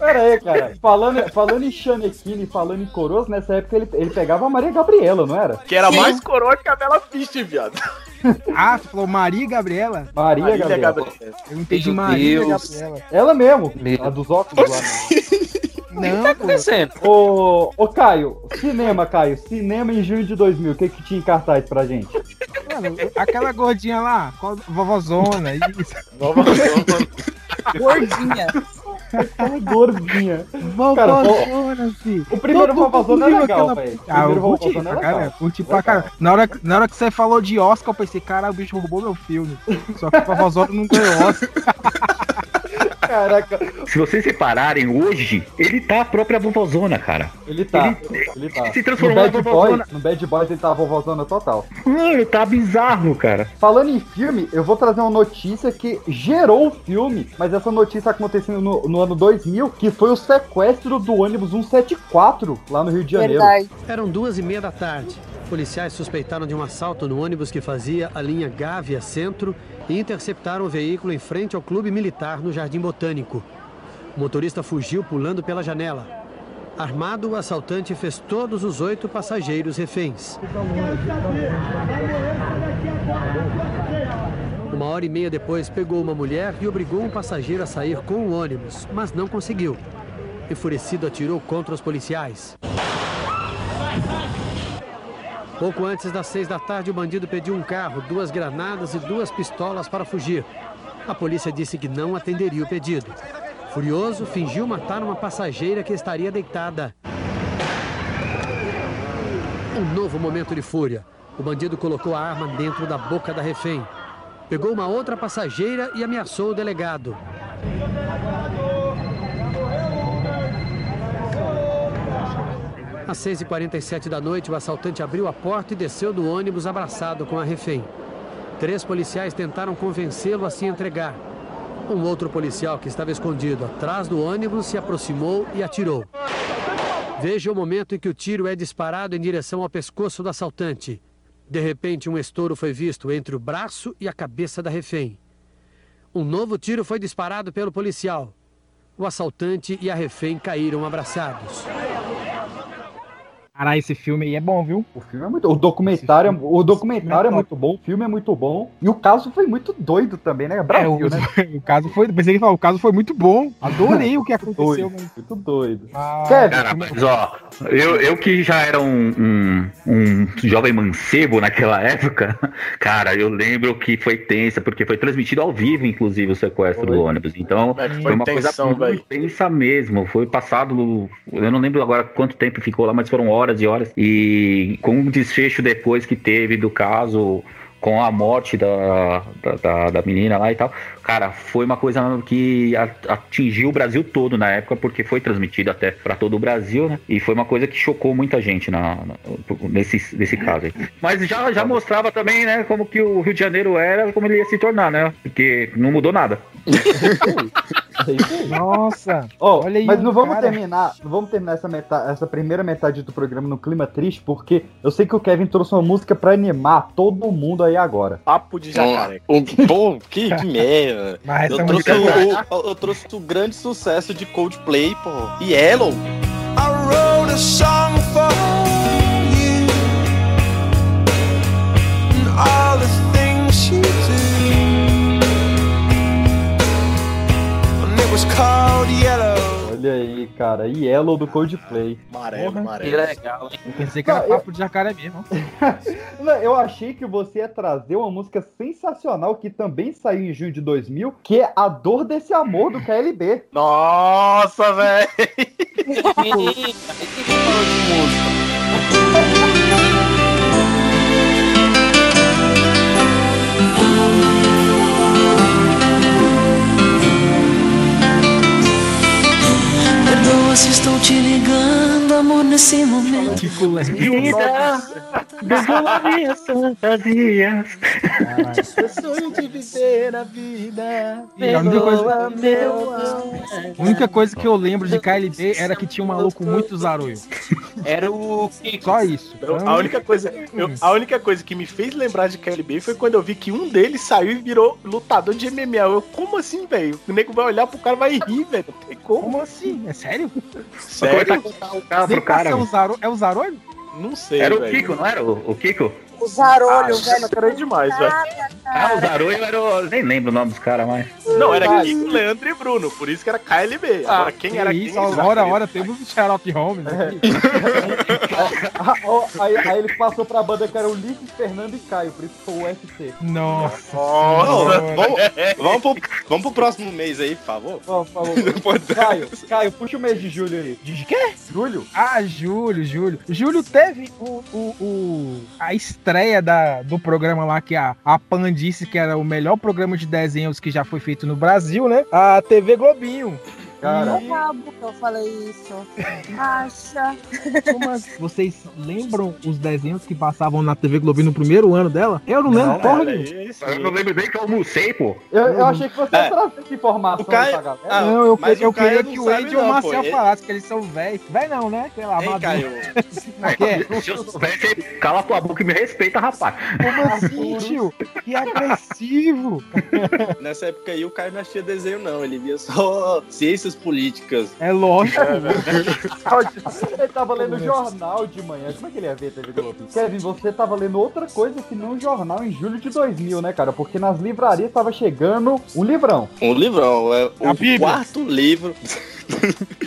A: Pera aí, cara. Falando, falando em Shanequine, falando em coroas, nessa época ele, ele pegava a Maria Gabriela, não era?
E: que era
M: Sim.
E: mais coroa que a Bela Fichte, viado.
B: Ah, você falou Maria Gabriela?
A: Maria,
E: Marília
A: Gabriela.
E: Gabriela.
B: Eu entendi
C: Meu
B: Maria
C: Deus.
B: Gabriela.
A: Ela mesmo,
C: Meu.
A: a dos óculos lá.
B: Não,
C: tá
B: pô.
C: acontecendo?
A: Ô, ô Caio, cinema, Caio, cinema em junho de 2000, o que que tinha em cartaz pra gente?
B: Mano, aquela gordinha lá, vovozona, isso.
M: Gordinha.
A: Ai, gordinha.
B: Vovozona, filho.
A: o primeiro Vovozona é legal,
B: aquela-
A: velho.
B: Ah, eu
A: primeiro
B: curti
A: é
B: pra
A: legal.
B: curti pra. Na hora, na hora que você falou de Oscar, eu pensei, cara, o bicho roubou meu filme. Só que o Vovozona não ganhou Oscar.
A: Caraca,
F: Se vocês separarem hoje, ele tá a própria vovozona, cara.
A: ele tá,
F: Ele-
A: ele tá.
F: ele se
A: No
F: transformou
A: Bad
F: na
A: Boys,
F: vovozona.
A: no Bad Boys ele tá a vovozona total.
F: Mano, tá bizarro, cara.
A: Falando em filme, eu vou trazer uma notícia que gerou o filme, mas essa notícia aconteceu no, no ano 2000, que foi o sequestro do ônibus 174 lá no Rio de Janeiro.
M: Verdade.
O: Eram duas e meia da tarde. Policiais suspeitaram de um assalto no ônibus que fazia a linha Gávea Centro e interceptaram o veículo em frente ao Clube Militar no Jardim Botânico. O motorista fugiu pulando pela janela. Armado, o assaltante fez todos os oito passageiros reféns. Uma hora e meia depois, pegou uma mulher e obrigou um passageiro a sair com o ônibus, mas não conseguiu. Enfurecido, atirou contra os policiais. Pouco antes das seis da tarde, o bandido pediu um carro, duas granadas e duas pistolas para fugir. A polícia disse que não atenderia o pedido. Furioso, fingiu matar uma passageira que estaria deitada. Um novo momento de fúria. O bandido colocou a arma dentro da boca da refém. Pegou uma outra passageira e ameaçou o delegado. Às 6h47 da noite, o assaltante abriu a porta e desceu do ônibus abraçado com a refém. Três policiais tentaram convencê-lo a se entregar. Um outro policial que estava escondido atrás do ônibus se aproximou e atirou. Veja o momento em que o tiro é disparado em direção ao pescoço do assaltante. De repente, um estouro foi visto entre o braço e a cabeça da refém. Um novo tiro foi disparado pelo policial. O assaltante e a refém caíram abraçados.
B: Caralho, esse filme aí é bom, viu?
A: O filme é muito. O documentário, o documentário é muito bom, o filme é muito bom. E o caso foi muito doido também, né? Brasil,
B: É, o,
A: né?
B: o caso foi. Pensei que ele falou, o caso foi muito bom. Adorei o que aconteceu.
A: Doido,
B: mano.
A: muito doido.
B: Ah,
A: Kevin,
F: Cara, mas ó, eu, eu que já era um, um, um jovem mancebo naquela época, cara, eu lembro que foi tensa, porque foi transmitido ao vivo, inclusive, o sequestro do ônibus. Então,
E: Mas foi
F: foi uma
E: tensão,
F: coisa muito tensa mesmo. Foi passado, eu não lembro agora quanto tempo ficou lá, mas foram horas e horas. E com um desfecho depois que teve do caso com a morte da, da, da, da menina lá e tal, cara, foi uma coisa que a- atingiu o Brasil todo na época, porque foi transmitido até pra todo o Brasil, né? E foi uma coisa que chocou muita gente na, na- nesse, nesse caso aí. Mas já, já mostrava também, né, como que o Rio de Janeiro era, como ele ia se tornar, né? Porque não mudou nada.
B: Nossa.
A: Ó,
B: Olha aí
A: mas
B: um
A: não vamos
B: cara.
A: terminar, não vamos terminar essa, meta- essa primeira metade do programa no clima triste, porque eu sei que o Kevin trouxe uma música pra animar todo mundo aí agora.
E: Papo de jacaré.
D: Um, pô, que, que merda.
B: Mas
D: Eu trouxe,
B: é
D: o, o- eu trouxe o grande sucesso de Coldplay, pô. Yellow.
H: I wrote a song for you and all the things you do. And it was called Yellow.
A: Olha aí, cara, Yellow do Coldplay.
E: Amarelo,
C: Que
E: amarelo.
C: legal, hein?
B: Eu pensei que era
A: Não, eu-
B: papo de jacaré mesmo.
A: Não, Eu achei que você ia trazer uma música sensacional que também saiu em junho de 2000, que é A Dor Desse Amor do KLB.
E: Nossa, velho.
K: Perdoa amor,
B: Tipo,
F: Vida, desgola minhas fantasias.
E: Eu sonho de viver a vida.
B: A única coisa-
C: meu
B: A única coisa que eu lembro de KLB era que tinha um maluco muito zaroio.
C: Era o Kiko.
B: Só isso.
E: Eu- a, única coisa, eu- a única coisa que me fez lembrar de KLB foi quando eu vi que um deles saiu e virou lutador de MMA. Eu, como assim, velho? O nego vai olhar pro cara e vai rir, velho. Como.
B: Como assim? É sério?
F: Sério? Contar o
B: Nem
F: pro cara.
B: um zaro... É o Zarolho?
E: Não sei,
F: Era o. Kiko, não era o, o Kiko?
M: O Zarolho,
E: Ah,
M: velho.
E: era demais, velho.
F: Ah, o Zaroio era o... Nem lembro o nome dos caras mais.
E: Não, era
A: Ah,
E: Kiko, Leandro e Bruno. Por isso que era KLB. Agora, quem
B: Que
E: era
B: isso,
E: quem?
B: hora, hora, temos o Sherlock Holmes.
A: Ah, ó, aí, aí ele passou pra banda que era o Ulisses, Fernando e Caio, por isso que foi o UFC.
B: Nossa.
E: Nossa,
D: Vamos, vamos, pro, vamos pro próximo mês aí, por favor.
A: Falou.
D: Depois dessa.
A: Caio, Caio, puxa o mês de julho aí.
B: De quê?
A: Julho?
B: Ah, Júlio, Júlio. Júlio teve o, o, o- a estreia da, do programa lá que a, a Pan disse que era o melhor programa de desenhos que já foi feito no Brasil, né? A TV Globinho.
A: Cara,
M: No rabo que eu falei isso. Acha.
B: Assim? Vocês lembram os desenhos que passavam na TV Globinho no primeiro ano dela? Eu não lembro, porra.
F: Eu não lembro nem que eu almocei, pô.
A: eu, eu achei que você
D: É.
A: essa informação
D: Caio-
A: pra galera.
D: Ah,
B: Não, eu,
D: mas
B: eu
D: Caio
B: queria
D: não
B: que o Ed e o
D: não,
B: Marcel falassem que eles são velhos. Véi não, né? Sei lá, maduro.
D: Caio?
B: Que é?
F: Se eu soubesse, cala tua boca e me respeita, rapaz.
B: Como assim, tio? Que agressivo.
D: Nessa época aí o Caio não assistia desenho, não. Ele via só ciência, notícias políticas.
B: É lógico.
A: Ele tava lendo jornal de manhã. Como é que ele ia ver TV Globo? Kevin, você tava lendo outra coisa que não jornal em julho de 2000, né, cara? Porque nas livrarias tava chegando um livrão.
D: Um livrão, é o quarto livro.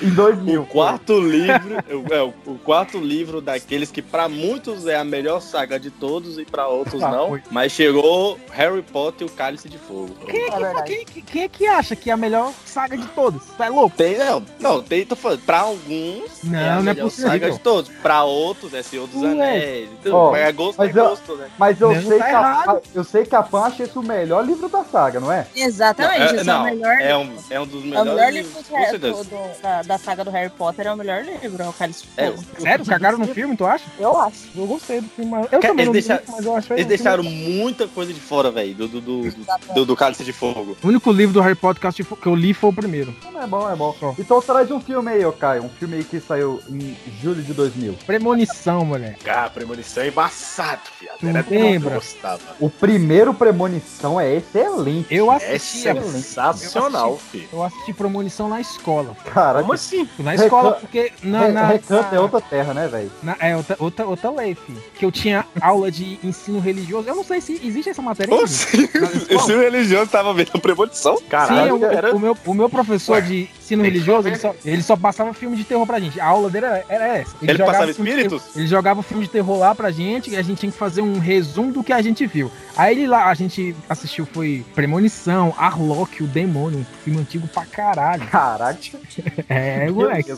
A: Em 2000.
D: O quarto livro, é, o, o quarto livro daqueles que pra muitos é a melhor saga de todos e pra outros
B: Ah,
D: não.
B: foi.
D: Mas chegou Harry Potter e o Cálice de Fogo.
B: Quem, é que- quem, quem- quem é que acha que é a melhor saga de todas? Tá louco?
D: Tem, não, não, tem, tô falando, pra alguns
B: Não,
D: é a
B: não é
D: melhor
B: possível.
D: saga de todos. Pra outros é Senhor dos. Anéis. Então,
A: Ó,
D: é gosto,
A: mas
D: é
A: eu-
D: gosto, né?
A: Mas eu
B: Não,
A: sei,
B: tá
A: que a, eu sei que a Pan acha esse o melhor livro da saga, não é?
M: Exatamente,
D: É,
M: esse é o
D: não,
M: melhor.
D: é um, é um dos
M: É o
D: melhores
M: melhor
D: livros,
M: livro
D: com
M: que é
D: certeza.
M: Do- da, da saga do Harry Potter, é o melhor livro, é o Cálice de
D: É,
M: Fogo.
B: Sério? Cagaram no filme, tu acha?
M: Eu acho.
B: Eu gostei do filme. mas- Eu
D: Cara,
B: também não
D: deixaram-
B: vi, mas eu acho
D: Eles deixaram
B: filme-
D: muita coisa de fora, velho, do, do, do, do, do Cálice de Fogo.
B: O único livro do Harry Potter que eu assisti- que eu li foi o primeiro.
A: Não é bom, é bom. Então traz um filme aí, ô Caio. Um filme aí que saiu em julho de 2000.
B: Premonição, moleque.
E: Ah, premonição é embaçado, viado.
B: Tu
E: Era que
B: lembra?
E: eu gostava.
A: O primeiro Premonição é excelente.
B: Eu
E: É
B: assisti.
E: sensacional, filho.
B: Eu assisti Premonição na escola.
A: Caraca.
E: Como assim?
B: Na escola,
A: Recan-
B: porque na, na,
A: Recanto é
B: na-
A: outra terra, né, velho?
B: na- é outra, outra, outra lei, filho. Que eu tinha aula de ensino religioso. Eu não sei se existe essa matéria. ainda.
D: Esse religioso tava vendo a premonição?
B: Sim,
E: Caralho,
B: o,
E: era...
B: o meu, o meu professor de ensino religioso, ele só, ele só passava filme de terror pra gente. A aula dele era, era essa.
D: Ele
B: jogava
D: passava espíritos?
B: terror- Ele jogava filme de terror lá pra gente e a gente tinha que fazer um resumo do que a gente viu. Aí ele lá, a gente assistiu, foi Premonição, Arlock, o Demônio, um filme antigo pra caralho.
A: Caraca.
B: É, moleque.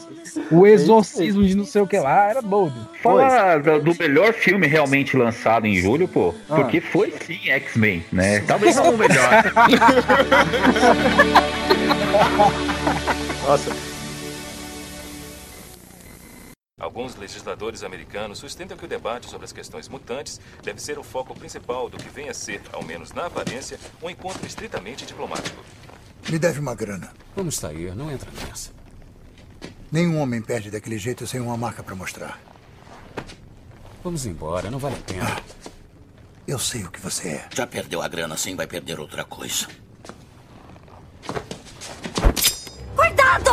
B: O exorcismo de não sei o que lá era doido.
F: Fala do, do melhor filme realmente lançado em julho, pô.
A: Ah.
F: Porque foi sim X-Men, né? Talvez não o melhor.
E: Nossa,
P: Alguns legisladores americanos sustentam que o debate sobre as questões mutantes deve ser o foco principal do que vem a ser, ao menos na aparência, um encontro estritamente diplomático.
Q: Me deve uma grana.
R: Vamos sair, não entra nessa.
Q: Nenhum homem perde daquele jeito sem uma marca pra mostrar.
R: Vamos embora, não vale a pena.
Q: Eu sei o que você é.
S: Já perdeu a grana, assim vai perder outra coisa.
T: Cuidado!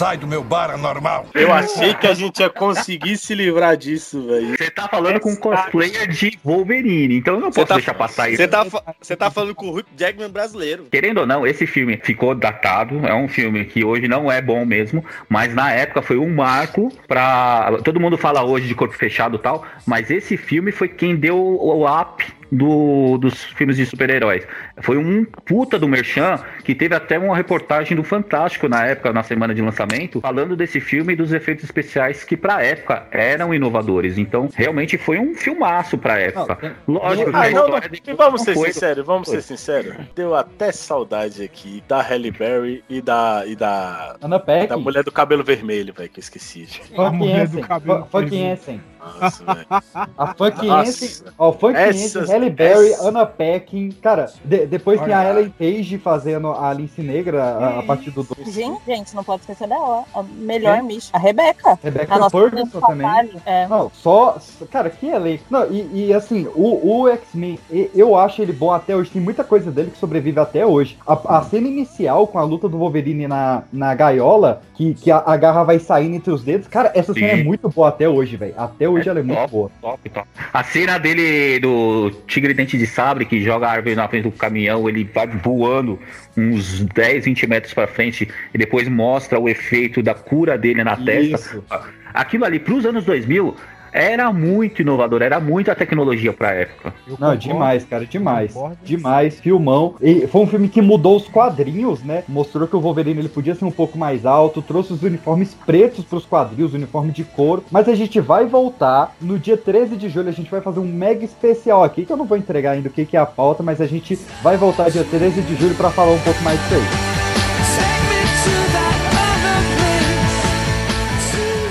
Q: Sai do meu bar anormal.
E: eu achei que a gente ia conseguir se livrar disso, velho.
F: Você tá falando com um cosplayer de Wolverine, então eu não posso
D: tá,
F: deixar passar isso.
D: você tá, você tá falando com o Hugh Jackman brasileiro.
F: Querendo ou não, esse filme ficou datado. É um filme que hoje não é bom mesmo, mas na época foi um marco pra. Todo mundo fala hoje de corpo fechado e tal, mas esse filme foi quem deu o up do, dos filmes de super-heróis. Foi um puta do Merchan que teve até uma reportagem do Fantástico na época, na semana de lançamento, falando desse filme e dos efeitos especiais que pra época eram inovadores. Então, realmente foi um filmaço pra época. Lógico que a
E: Ah, não, não,
F: história
E: e vamos ser
F: não foi-
E: sinceros, vamos
F: foi.
E: ser sinceros. Deu até saudade aqui da Halle Berry e da. e da.
A: Ana Peck.
E: Da mulher do cabelo vermelho, velho, que eu esqueci.
A: Fucking Essen. Fu- Fucking Essen.
E: Nossa.
A: A Funky
E: Nossa.
A: Essen, ó, Essen, Halle Berry,
E: essas-
A: Anna Peckin. Cara, de- depois tem a. Ellen Page fazendo a Lince Negra a, a partir do 2.
M: Gente, gente, não pode esquecer dela. A melhor Mish. A Rebeca.
A: Rebecca
M: a
A: Ferguson também.
M: É.
A: Não, só. Cara, que elenco. Não, e, e assim, o, o X-Men, eu acho ele bom até hoje. Tem muita coisa dele que sobrevive até hoje. A, a cena inicial com a luta do Wolverine na, na gaiola, que, que a, a garra vai saindo entre os dedos. Cara, essa cena
F: Sim.
A: é muito boa até hoje, velho. Até hoje ela é muito
F: top,
A: boa.
F: Top, top. A cena dele do Tigre Dente de Sabre, que joga a árvore na frente do caminhão, ele vai voando uns 10, 20 metros pra frente e depois mostra o efeito da cura dele na testa. Aquilo ali, pros anos 2000, era muito inovador, era muita tecnologia pra época.
A: Não, demais, cara, demais. Demais, filmão. E foi um filme que mudou os quadrinhos, né? Mostrou que o Wolverine ele podia ser um pouco mais alto, trouxe os uniformes pretos pros quadrinhos, uniforme de couro. Mas a gente vai voltar no dia 13 de julho, a gente vai fazer um mega especial aqui, que eu não vou entregar ainda o que que é a pauta, mas a gente vai voltar dia 13 de julho pra falar um pouco mais disso aí.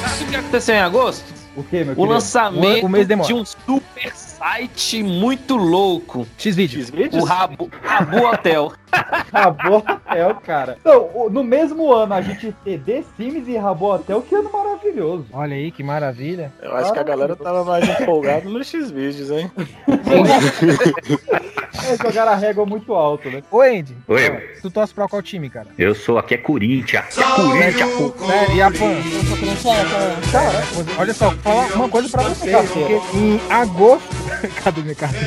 C: Sabe o que aconteceu em agosto?
A: O que, meu
C: O
A: querido?
C: lançamento
A: O mês demora.
C: de um super site muito louco.
B: X-Video.
C: O Rabu, Rabu Hotel.
A: Rabo Hotel, cara. Então, no mesmo ano a gente ter The Sims e Rabo Hotel, que ano maravilhoso.
B: Olha aí, que maravilha.
D: Eu acho que a galera tava mais empolgada nos X-Vídeos, hein?
A: É, jogaram a régua muito alto, né?
B: Ô, Andy.
F: Oi.
B: Tu torce pra qual time, cara?
F: Eu sou aqui é Corinthians. É Corinthians, pô.
B: Sério, e a Pan? Cara, olha só, vou falar uma coisa pra você, cara, porque em agosto. Cadê minha carta?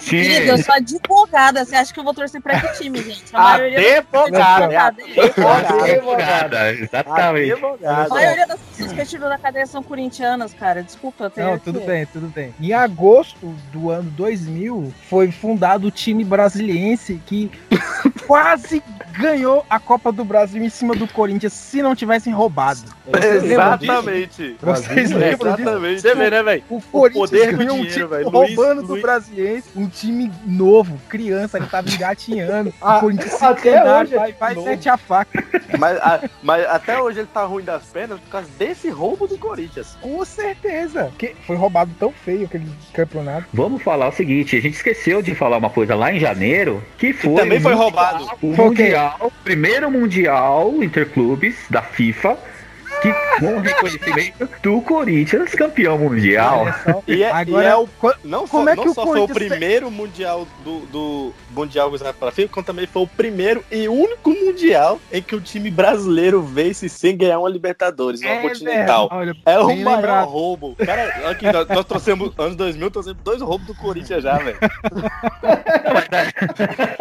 M: Querido, eu sou advogada. Você acha que eu vou torcer pra que time, gente?
D: Advogada, é
M: Advogada.
F: Advogada, exatamente.
M: A maioria das pessoas que eu tiro da cadeia são corintianas, cara. Desculpa, eu tenho
B: Não,
M: que-
B: tudo bem, tudo bem. Em agosto do ano 2000, foi fundado o time brasiliense que quase ganhou a Copa do Brasil em cima do Corinthians se não tivessem roubado. Vocês?
D: Exatamente.
B: Vocês lembram disso?
D: Exatamente. Você vê, né, velho?
B: O Corinthians
D: poder do
B: ganhou um
D: dinheiro,
B: time
D: velho.
B: roubando
D: Luiz-
B: do
D: Luiz-
B: Brasiliense, um time novo, criança, que tava engatinhando.
A: Ah,
B: o Corinthians se
A: hoje é
B: vai, mete a faca.
D: Mas, a- mas até hoje ele tá ruim das pernas por causa desse roubo do Corinthians.
B: Com certeza. Que foi roubado tão feio aquele campeonato.
F: Vamos falar o seguinte, a gente esqueceu de falar uma coisa lá em janeiro, que foi
D: também
F: o
D: foi
F: mundial-
D: roubado.
F: O
B: Foi o quê?
F: Mundial, primeiro mundial interclubes da FIFA, que com reconhecimento do Corinthians campeão mundial.
B: Só.
D: E é,
B: Agora,
D: e é o, não só,
B: como é
D: não
B: que o
D: só foi o
B: Corinthians
D: primeiro mundial do, do mundial pela FIFA, como também foi o primeiro e único mundial em que o time brasileiro vence sem ganhar uma Libertadores, uma
B: É
D: Continental.
B: Olha,
D: É o maior
B: lembrado.
D: roubo. Cara, aqui, nós, nós trouxemos, anos 2000, trouxemos dois roubos do Corinthians já, velho.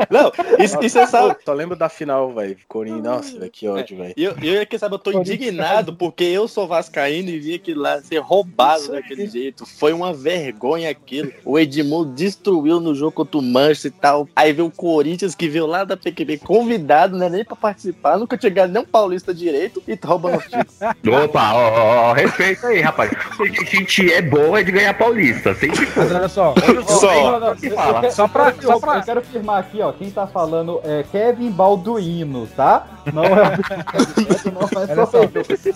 D: Não, isso, isso é só...
E: Só lembro da final, velho. Corinthians, nossa, velho, que ódio, velho.
D: E eu, eu, quer saber, eu tô indignado porque eu sou vascaíno e vi aquilo lá ser roubado daquele jeito. Foi uma vergonha aquilo. O Edmundo destruiu no jogo contra o Manchester e tal. Aí veio o Corinthians que veio lá da PQB convidado, né? Nem pra participar. Nunca tinha ganhado nem um paulista direito e tá roubando o título.
F: Opa, ó, ó, ó, respeita aí, rapaz. A gente é boa de ganhar paulista, sempre
B: Mas olha só,
F: Só.
A: Não, eu
B: Só pra-
A: eu,
B: só pra-
A: eu quero afirmar aqui, ó. Quem tá falando é Kevin Balduino, tá? Não é o. não é
B: Olha
A: só
B: só.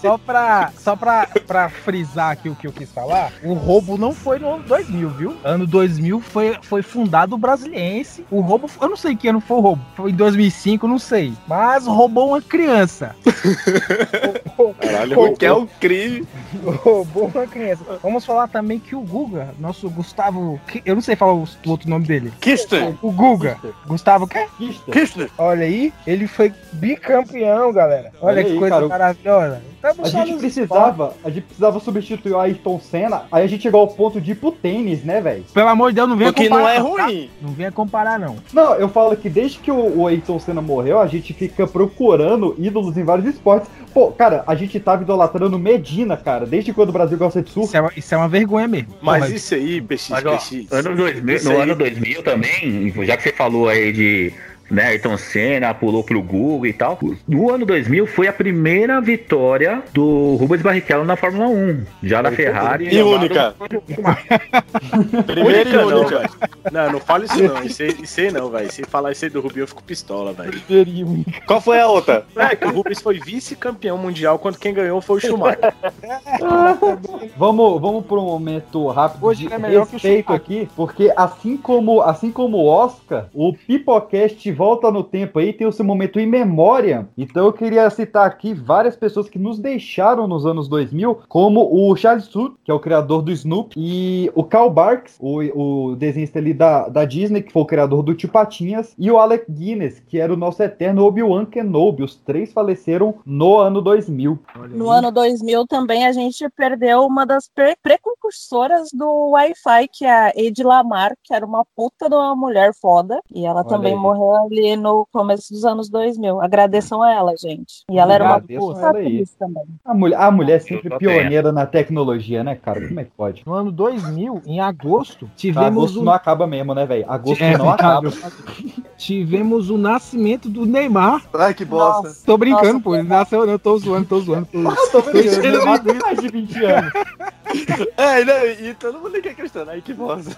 B: Só pra, só pra, pra frisar aqui o que eu quis falar, o roubo não foi no ano 2000, viu? Ano 2000 foi, foi fundado o Brasiliense. O roubo, eu não sei que ano foi o roubo. Foi em 2005, não sei. Mas roubou uma criança.
D: Caralho, o que é um crime.
B: roubou uma criança. Vamos falar também que o Guga, nosso Gustavo, que- eu não sei falar o, o outro nome dele.
D: Kister.
B: O Guga. Gustavo quê?
D: Kister.
B: Olha aí, ele foi bicampeão, galera. Olha,
A: Olha
B: que
A: aí,
B: coisa
A: cara, o-
B: maravilhosa. Tamo
A: A gente precisava, a gente precisava substituir o Ayrton Senna, aí a gente chegou ao ponto de ir pro tênis, né, velho?
B: Pelo amor de Deus, não venha comparar.
D: não é
B: tá?
D: ruim.
B: Não venha comparar, não.
A: Não, eu falo que desde que o, o Ayrton Senna morreu, a gente fica procurando ídolos em vários esportes. Pô, cara, a gente tava idolatrando Medina, cara, desde quando o Brasil gosta de surf.
B: Isso é uma, isso é uma vergonha mesmo.
E: Mas isso aí, PX,
F: Mas, ó,
E: PX.
F: ano 2000,
E: isso
F: no
E: aí-
F: ano 2000 também, já que você falou aí de né, Ayrton Senna, pulou pro Google e tal. No ano 2000 foi a primeira vitória do Rubens Barrichello na Fórmula 1, já da Ferrari.
D: E única. Primeira e
E: Única não. Não, não fala isso não. Isso aí, isso aí não, velho. Se falar isso aí do Rubinho, eu fico pistola, velho.
D: Qual foi a outra?
E: É que o Rubens foi vice-campeão mundial quando quem ganhou foi o Schumacher.
A: Vamos, vamos por um momento rápido
B: Hoje
A: de
B: é melhor que o
A: respeito
B: Schumacher.
A: aqui, porque assim como, assim como o Oscar, o Pipocast volta no tempo aí, tem o seu momento em memória. Então eu queria citar aqui várias pessoas que nos deixaram nos anos 2000, como o Charles Soule, que é o criador do Snoopy, e o Carl Barks, o, o desenhista ali da, da Disney, que foi o criador do Tio Patinhas, e o Alec Guinness, que era o nosso eterno Obi-Wan Kenobi. Os três faleceram no ano 2000.
M: No ano 2000 também a gente perdeu uma das pre- precursoras do Wi-Fi, que é a Ed Lamar, que era uma puta de uma mulher foda. E ela
A: Olha
M: também
A: aí.
M: morreu ali no começo dos anos 2000. Agradeçam a ela, gente. E ela era uma puta também.
A: A mulher, a mulher é sempre
F: tô bem.
A: pioneira na tecnologia, né, cara? Como é que pode?
B: No ano 2000, em agosto, tivemos
A: Agosto
B: um...
A: não acaba mesmo, né, velho? Agosto
B: É,
A: não acaba.
B: tivemos o nascimento do Neymar.
D: Ai, que bosta.
M: Nossa.
B: Tô brincando,
M: Nossa,
B: pô. Ele nasceu, não. Tô zoando, tô zoando. Tô...
A: Brincando, ele mata mais de 20 anos.
D: É, não, e todo mundo quer acreditar. Ai, que bosta.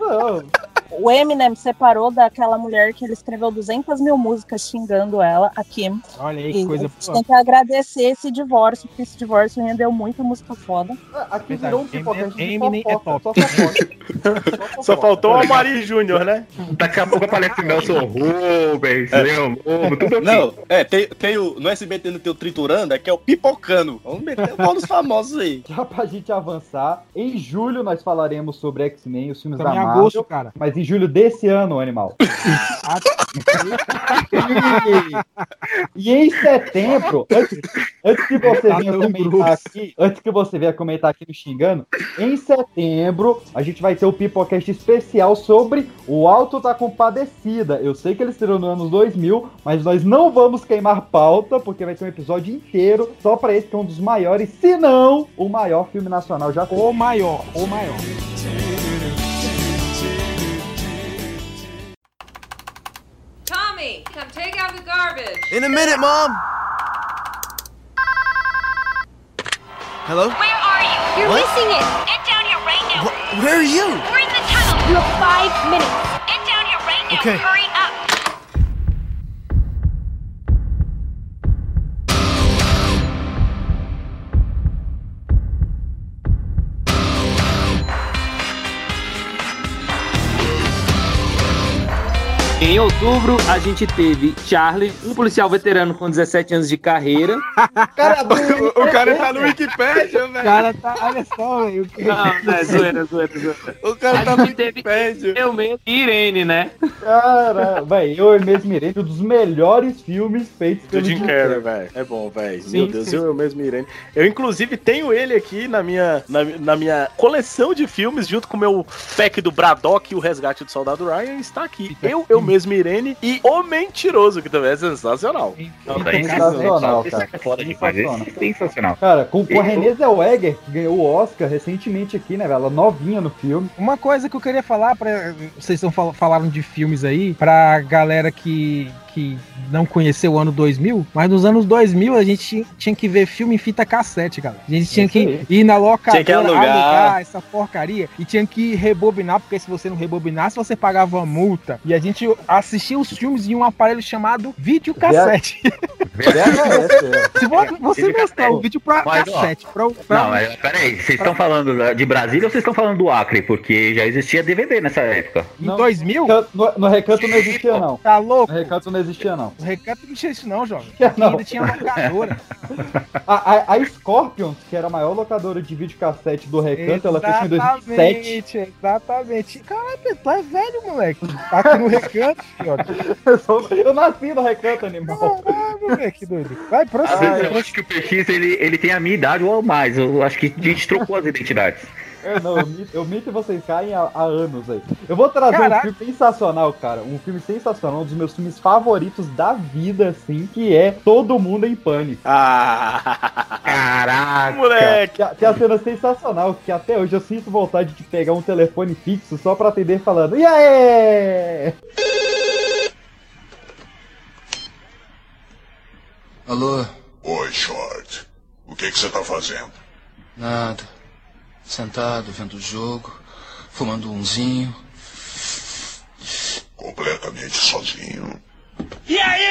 A: Não,
M: o Eminem separou daquela mulher que ele escreveu 200 mil músicas xingando ela, a Kim.
B: Olha aí
M: E
B: que coisa
M: a gente
B: boa.
M: tem que agradecer esse divórcio, porque esse divórcio rendeu muita música foda.
A: Aqui virou um pipocast
B: Eminem é top.
A: só.
E: Só faltou o Amari Júnior, né?
F: Daqui a pouco aparece Nelson Rubens, Leão Lobo, tudo aqui.
D: Não, é, tem, tem o, no SBT não tem o Triturando, é que é o Pipocando. Vamos meter o pau nos famosos aí.
A: Já pra gente avançar, em julho nós falaremos sobre X-Men, os filmes
B: Estamos
A: da
B: em
A: Marvel.
B: agosto, cara.
A: Mas em julho desse ano, animal. E, e em setembro, antes, antes que você
B: Tá
A: venha comentar
B: grosso.
A: aqui, antes que você venha comentar aqui no Xingando, em setembro a gente vai ter o Pipocast especial sobre o Alto da Compadecida. Eu sei que ele estreou no ano 2000, mas nós não vamos queimar pauta, porque vai ter um episódio inteiro só pra esse que é um dos maiores, se não o maior filme nacional já feito.
B: O maior, o maior.
U: Tommy, come take out the garbage.
L: In a minute, Mom. Hello?
T: Where are you? You're
L: What?
T: missing it. Get down here right now.
L: Wh- where are you?
T: We're in the tunnel. You have five minutes. Get down here right now.
L: Okay.
T: Hurry up.
C: Em outubro, a gente teve Charlie, um policial veterano com 17 anos de carreira.
A: Cara,
E: O, o cara tá no Wikipedia,
B: O
E: velho.
B: cara tá, olha só, velho. o que-
C: Não, não é zoeira, zoeira, zoeira.
D: O cara tá
C: A
D: no
C: gente teve
D: Wikipedia.
C: eu mesmo e Irene, né?
A: Cara, véi, eu mesmo irei um dos melhores filmes feitos pelo
E: Jim Carrey, velho. É bom, velho. Meu Deus,
C: sim.
E: eu, eu mesmo Irene. Eu, inclusive, tenho ele aqui na minha, na, na minha coleção de filmes, junto com o meu pack do Braddock e o Resgate do Soldado Ryan. Está aqui. Eu, eu mesmo Irene e O Mentiroso, que também é sensacional.
B: Então,
A: Sensacional, cara.
F: foda demais. Esse é sensacional.
A: Cara, com, a Renée Zellweger, que ganhou o Oscar recentemente aqui, né, velho? Ela novinha no filme.
B: Uma coisa que eu queria falar para vocês estão fal- falaram de filmes aí pra galera que que não conheceu o ano 2000, mas nos anos 2000 a gente tinha- que ver filme em fita cassete, galera. A gente tinha
A: Isso
B: que ir na locadora,
D: Tinha que alugar.
B: essa porcaria e tinha que rebobinar, porque se você não rebobinasse, você pagava multa. E a gente assistia os filmes em um aparelho chamado videocassete.
A: VHS,
B: se vo- você mostrar o vídeo pra
F: Mas, ó,
B: cassete, pra, pra-
F: Não, mas peraí, vocês estão falando de Brasília ou vocês estão falando do Acre? Porque já existia DVD nessa época.
B: em
A: Não.
B: 2000,
A: No, no Recanto não existia, não.
B: tá louco?
A: No Recanto não existia, não.
B: O recanto não tinha isso não, jovem.
A: Não.
B: Ainda tinha locadora.
A: A, a, a Scorpions, que era a maior locadora de videocassete do Recanto, ela fechou em 2007.
B: Exatamente, exatamente. Caralho, tu é velho, moleque. Tá aqui no recanto, filhote.
A: Eu nasci no Recanto, animal.
B: Caralho, moleque, doido. Vai,
F: vezes
B: prossiga.
F: eu acho que o PX ele, ele tem a minha idade ou mais. Eu acho que a gente trocou as identidades.
A: É, não, eu eu e vocês caem há, há anos aí. Eu vou trazer
B: Caraca.
A: um filme sensacional, cara. Um filme sensacional, um dos meus filmes favoritos da vida, assim, que é Todo Mundo em Pânico.
E: Ah,
F: Caraca!
E: moleque.
A: Tem a- Tem a cena sensacional, que até hoje eu sinto vontade de pegar um telefone fixo só pra atender falando, e aí?
V: Alô?
W: Oi, Short. O que que você tá fazendo?
V: Nada. Sentado, vendo o jogo, fumando umzinho.
W: Completamente sozinho.
I: E aí?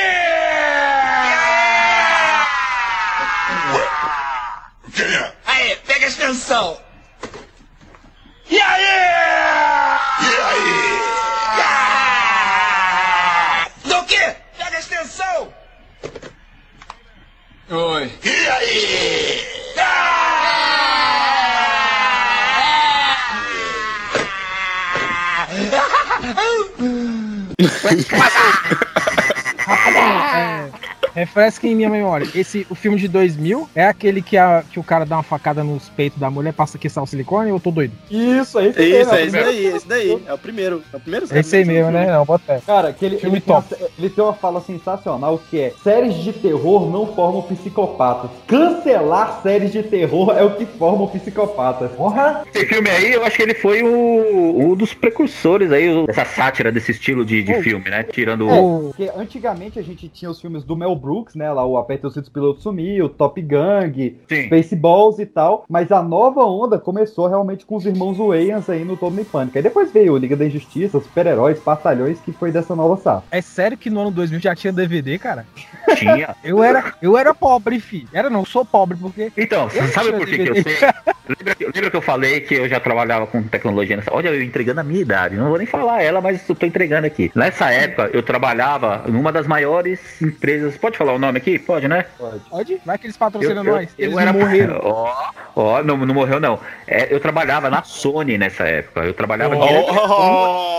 W: Ué, quem é?
I: Aí, pega a extensão. E aí?
W: E aí?
I: Do quê? Pega a extensão.
V: Oi.
W: E aí?
B: É, refresca em minha memória. Esse, o filme de 2000 é aquele que, a, que o cara dá uma facada nos peitos da mulher, passa aqui sal silicone ou eu tô doido?
A: Isso, aí
D: Isso, é esse daí, esse daí. É o primeiro. É o primeiro
B: Esse aí mesmo, né? Não, bota fé.
A: Cara, que ele,
B: Filme
A: ele, tem uma,
B: top.
A: ele tem uma fala sensacional que é séries de terror não formam psicopatas. Cancelar séries de terror é o que formam psicopatas. Porra!
F: Esse filme aí, eu acho que ele foi o, um dos precursores aí, o- dessa sátira desse estilo de, de
A: É.
F: filme, né? Tirando
A: É,
F: o.
A: porque antigamente a gente tinha os filmes do Mel Brooks, né? Lá o Aperta os Cintos Piloto sumiu, Top Gang, Spaceballs e tal. Mas a nova onda começou realmente com os irmãos Wayans aí no Todo Pânico. Aí depois veio Liga da Injustiça, Super-Heróis, Batalhões, que foi dessa nova safra.
B: É sério que no ano 2000 já tinha DVD, cara?
F: Tinha.
B: Eu era, eu era pobre, fi. Era não, sou pobre, porque.
F: Então, sabe
B: tinha
F: por que, que eu sei? Lembra, que- lembra que eu falei que eu já trabalhava com tecnologia nessa. Olha, eu entregando a minha idade. Não vou nem falar ela, mas eu tô entregando aqui. Nessa época, eu trabalhava numa das maiores empresas. Pode falar o nome aqui? Pode, né?
A: Pode.
B: Pode? Vai que eles patrocinam
F: eu,
B: nós.
F: eu
B: Eles
F: era
B: morreram.
F: Ó, ó, não, não morreu não. É, eu trabalhava na Sony nessa época. Eu trabalhava
E: Oh,
F: direto-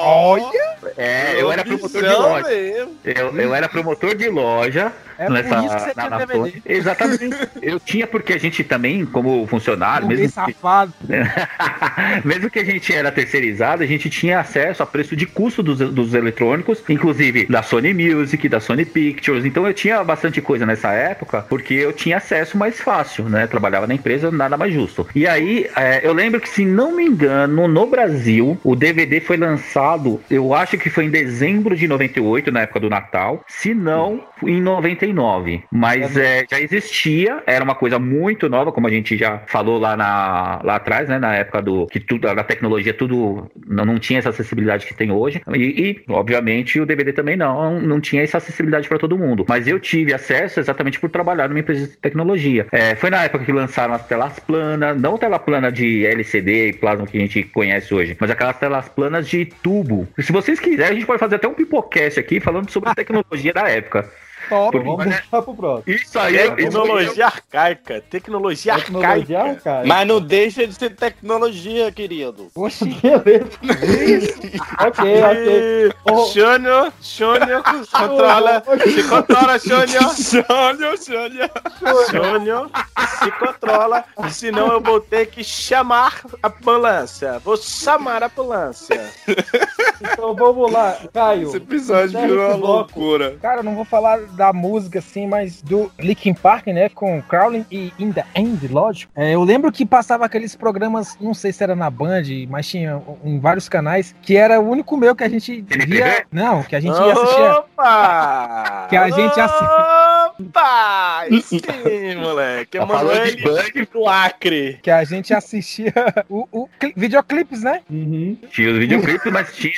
B: Olha!
F: É, eu era promotor de loja.
E: mesmo.
F: Eu, eu era promotor de loja.
B: É
F: nessa,
B: por isso que você
F: na-
B: tinha
F: na
B: DVD.
F: Exatamente. Eu tinha porque a gente também, como funcionário, mesmo que,
B: safado.
F: mesmo que a gente era terceirizado, a gente tinha acesso a preço de custo dos, dos eletrônicos, inclusive da Sony Music, da Sony Pictures. Então eu tinha bastante coisa nessa época, porque eu tinha acesso mais fácil, né? Trabalhava na empresa, nada mais justo. E aí, é, eu lembro que, se não me engano, no Brasil, o DVD foi lançado, eu acho que foi em dezembro de 98, na época do Natal, se não em 99. Mas é, já existia, era uma coisa muito nova, como a gente já falou lá, na, lá atrás, né? Na época do que tudo, a tecnologia tudo não, não tinha essa acessibilidade que tem hoje. E, e, obviamente, o DVD também não, não tinha essa acessibilidade para todo mundo. Mas eu tive acesso exatamente por trabalhar numa empresa de tecnologia. É, foi na época que lançaram as telas planas, não tela plana de LCD e plasma que a gente conhece hoje, mas aquelas telas planas de tubo. Se vocês quiserem, a gente pode fazer até um pipocast aqui falando sobre a tecnologia da época.
B: Top.
A: Vamos deixar pro próximo.
F: Isso aí é
E: Tecnologia arcaica. Tecnologia,
A: Tecnologia
E: arcaica.
A: arcaica.
D: Mas não deixa de ser tecnologia, querido.
B: Oxi.
A: Beleza. ok, ok. Ô,
E: Júnior, Júnior, controla. Se controla, Júnior. Júnior, Júnior. Júnior, se controla. Senão eu vou ter que chamar a ambulância. Vou chamar a ambulância.
A: então vamos lá, Caio.
D: Esse episódio virou uma loucura.
B: Cara, eu não vou falar da música assim, mas do Linkin Park, né? Com Crowley e In the End, lógico. É, eu lembro que passava aqueles programas, não sei se era na Band, mas tinha em vários canais, que era o único meu que a gente via. Não, que a gente ia assistir.
E: Opa!
B: Que a gente assi-
E: Aí Sim, moleque.
F: Tá
E: Emanuele do Acre.
B: Que a gente assistia o, o cli- videoclipes, né?
A: Uhum.
F: Tinha os videoclipes, mas tinha.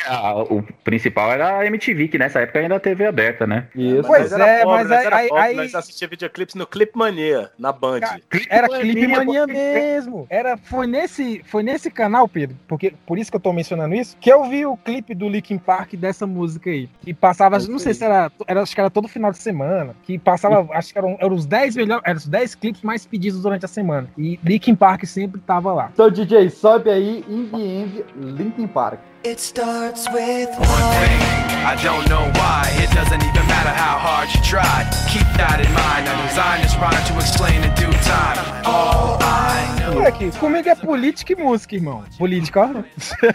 F: O principal era a MTV, que nessa época ainda era TV aberta, né?
A: Isso.
B: Pois
E: era
B: é,
E: pobre,
B: mas aí-
E: era
B: aí-
E: pobre,
B: aí-
E: Nós assistia videoclipes no Clip Mania, na Band.
B: Era Clipe Mania mesmo. Era, foi, nesse, foi nesse canal, Pedro, porque por isso que eu tô mencionando isso, que eu vi o clipe do Linkin Park dessa música aí. E passava, não sei se era, era, acho que era todo final de semana, que passava, acho que eram, eram os 10 melhores, eram os 10 clipes mais pedidos durante a semana. E Linkin Park sempre tava lá.
A: Então, DJ, sobe aí, In the End, Linkin Park.
L: It starts with
I: I don't know why, it doesn't even matter how hard you try. Keep that in mind. I designed this rhyme to explain in due time. All I know.
B: Moleque, comigo é política e música, irmão. Política, ó.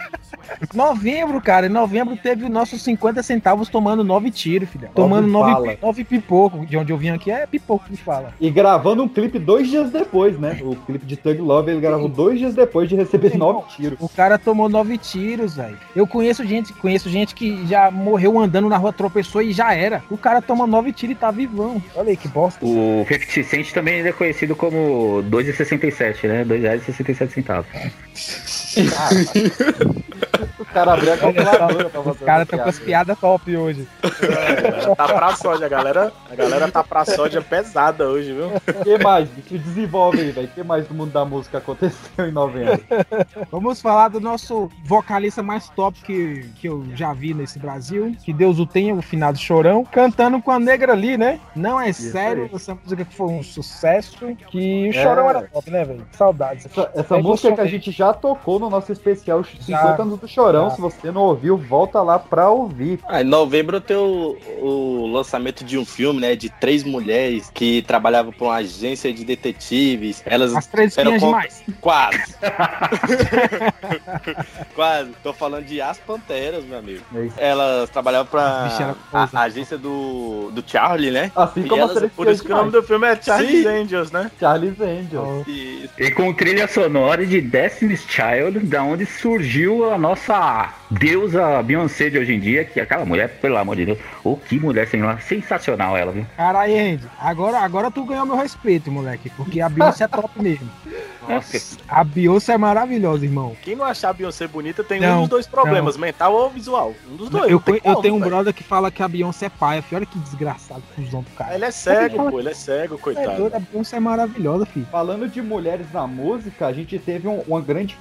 B: novembro, cara, em novembro teve o nosso 50 centavos tomando nove tiros, filha. Tomando
A: Nove
B: nove pipoco. De onde eu vim aqui é pipoco que fala.
A: E gravando um clipe dois dias depois, né? O clipe de Thug Love ele gravou dois dias depois de receber nove tiros.
B: O cara tomou nove tiros, velho. Eu conheço gente, conheço gente que já morreu andando na rua, tropeçou e já era. O cara toma nove tiros e tá vivão. Olha aí que bosta.
F: O 50 Cent também ele é conhecido como 2,67, né? 2,67
A: O cara abriu a calculadora pra fazer
B: caras
A: essa
B: estão com as
A: piada.
B: piadas top hoje.
E: É, tá pra sódia, a galera. A galera tá pra sódia pesada hoje, viu?
A: O que mais, bicho? Desenvolve aí, velho. O que mais do mundo da música aconteceu em novembro?
B: Vamos falar do nosso vocalista mais top que, que eu já vi nesse Brasil. Que Deus o tenha, o finado Chorão, cantando com a negra ali, né? Não é sério,
A: aí.
B: essa música que foi um sucesso. Que o
A: É.
B: Chorão era top, né, velho? Saudades.
A: Essa, essa música que a gente já tocou no nosso especial 50
B: Já.
A: anos do Chorão.
B: Já.
A: Se você não ouviu, volta lá pra ouvir.
D: Ah, em novembro tem o, o lançamento de um filme, né? De três mulheres que trabalhavam para uma agência de detetives. Elas
B: As três
D: eram con-
B: demais.
D: Quase. Quase. Tô falando de As Panteras, meu amigo.
A: É.
D: Elas trabalhavam pra a, a agência do, do Charlie, né?
A: Assim
D: E
A: como
D: elas-
E: Por isso que o nome do filme é Charlie's
D: Sim.
E: Angels, né?
A: Charlie's Angels.
D: E-
F: E com trilha sonora de Destiny's Child, da onde surgiu a nossa deusa Beyoncé de hoje em dia, que aquela mulher, pelo amor de Deus, ô que mulher sem lá, sensacional ela, viu?
B: Caralho, Andy, agora, agora tu ganhou meu respeito, moleque, porque a Beyoncé é top mesmo.
F: Nossa.
B: A Beyoncé é maravilhosa, irmão.
E: Quem não achar a Beyoncé bonita tem
B: Não,
E: um dos dois problemas,
B: não.
E: mental ou visual. Um dos dois.
B: Eu, eu
E: como,
B: tenho um
E: velho.
B: brother que fala que a Beyoncé é paia. filho. Olha que desgraçado, cuzão do cara.
E: Ele é cego,
B: Fala
E: pô, ele é cego,
B: É
E: coitado.
B: doido, a Beyoncé é maravilhosa, filho.
A: Falando de mulheres na música, a gente teve um- uma grande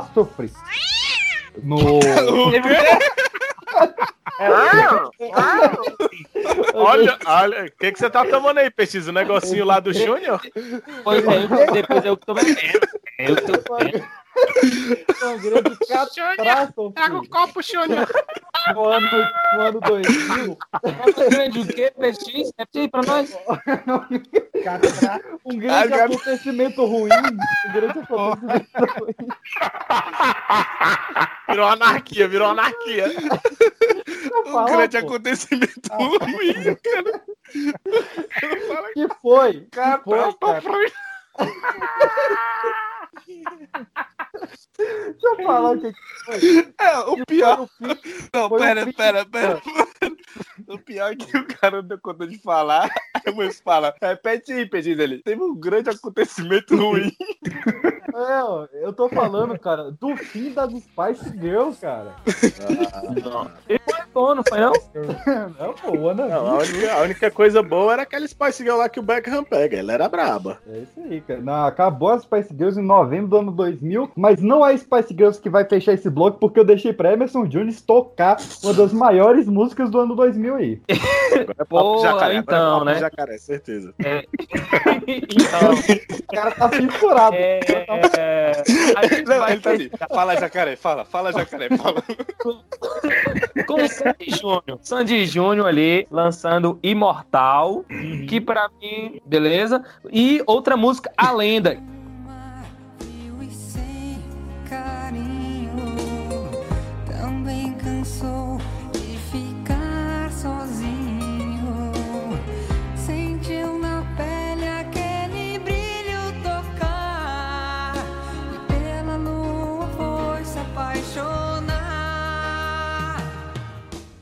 A: catástrofe no.
E: Olha, olha, o que, que você tá tomando aí, Peixe? O negocinho lá do Júnior?
C: Pois é, eu- depois eu que tô bebendo. Eu tô bebendo.
A: Uma grande catástrofe
E: Pega o copo, Júnior.
A: no ano, no ano 2000.
C: Nossa, grande o quê? PX? Repete aí pra nós.
A: Um grande acontecimento ruim. Um grande acontecimento ruim.
E: Virou anarquia, virou anarquia.
A: Fala,
E: grande
A: pô.
E: acontecimento ruim, cara.
A: Que foi? Que foi, cara? Deixa eu falar o que que foi.
E: É, o pior. Não,
A: foi o
E: pera,
A: fim-
E: pera, pera. O pior é que o cara não deu conta de falar. Aí o moço fala: repete aí, Peixe dele. Teve um grande acontecimento ruim.
A: É, eu tô falando, cara, do fim das Spice Girls, cara.
C: Ele foi bom, não foi não?
A: Não, pô, o Ana
E: Não, a, única, a única coisa boa era aquela Spice Girl lá que o Beckham pega. Ela era braba.
A: É isso aí, cara. Não, acabou as Spice Girls em novembro do ano 2000, mas não é a Spice Girls que vai fechar esse bloco, porque eu deixei pra Emerson Jones tocar uma das maiores músicas do ano 2000 aí.
E: Agora é papo
C: Pô,
E: de jacaré.
C: então,
E: agora é papo
C: né?
E: de jacaré, certeza.
C: Então,
A: O cara tá fissurado.
C: é, é, a gente
E: Não,
C: vai
E: ele tá ali. Fala, jacaré, fala, fala, jacaré, fala.
C: com o Sandy Júnior. Sandy Júnior ali lançando Imortal, que pra mim, beleza? E outra música, A Lenda.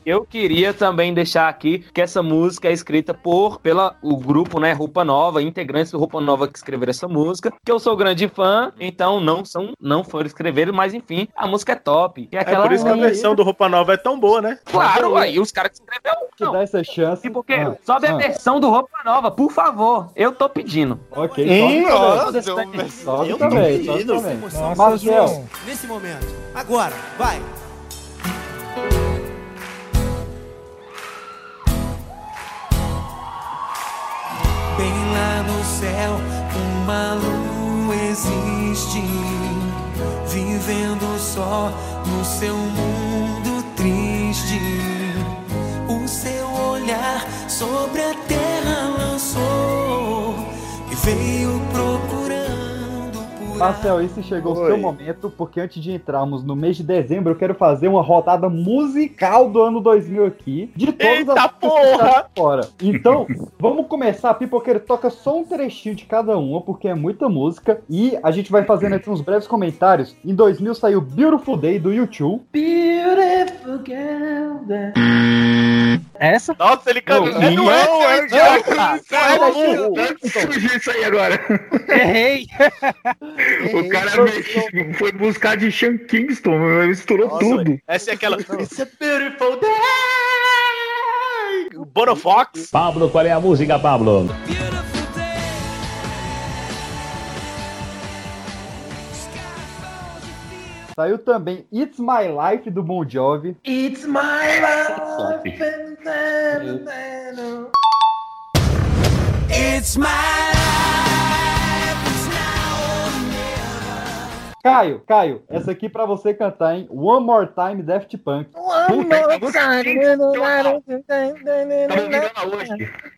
C: Eu queria também deixar aqui que essa música é escrita por pela o grupo, né, Roupa Nova, integrantes do Roupa Nova que escreveram essa música, que eu sou grande fã, então não são não foram escrever, mas enfim, a música é top. E
E: É
C: aquela
E: por isso que a versão do Roupa Nova é tão boa, né?
C: Claro, aí os caras que escreveram.
A: Que dá essa chance.
C: E porque
A: Ah,
C: sobe a
A: ah.
C: versão do Roupa Nova, por favor. Eu tô pedindo.
A: Ok,
E: Hum,
A: sobe
E: eu-
A: Sobe
E: eu
A: também,
E: tô
A: sobe
E: pedindo.
A: também.
B: Nossa,
A: Marcel,
B: João.
L: Nesse momento. Agora, vai.
H: Bem lá no céu, uma lua existe, vivendo só no seu mundo triste. O seu olhar sobre a terra lançou e veio
A: Marcel, esse chegou o
E: Oi.
A: seu momento, porque antes de entrarmos no mês de dezembro, eu quero fazer uma rodada musical do ano 2000 aqui, de todas
E: Eita
A: as que
E: porra!
A: tá fora. Então, vamos começar, a Pipoqueiro toca só um trechinho de cada uma, porque é muita música, e a gente vai fazendo aqui uns breves comentários. Em 2000 saiu Beautiful Day, do YouTube.
K: Beautiful girl.
B: Essa?
E: Nossa, ele cantou.
B: Não,
E: É do
B: não,
E: é,
A: é,
F: Tá Surgiu isso aí agora.
B: Errei!
F: O cara me- foi buscar de Sean Kingston, misturou
E: Nossa,
F: tudo.
E: Essa é aquela. It's a beautiful day. Bono Fox.
X: Pablo, qual é a música, Pablo?
A: Saiu também It's My Life, do Bon Jovi.
K: It's my life.
H: It's my
A: Caio, Caio, essa aqui pra você cantar, hein? One More Time, Daft Punk.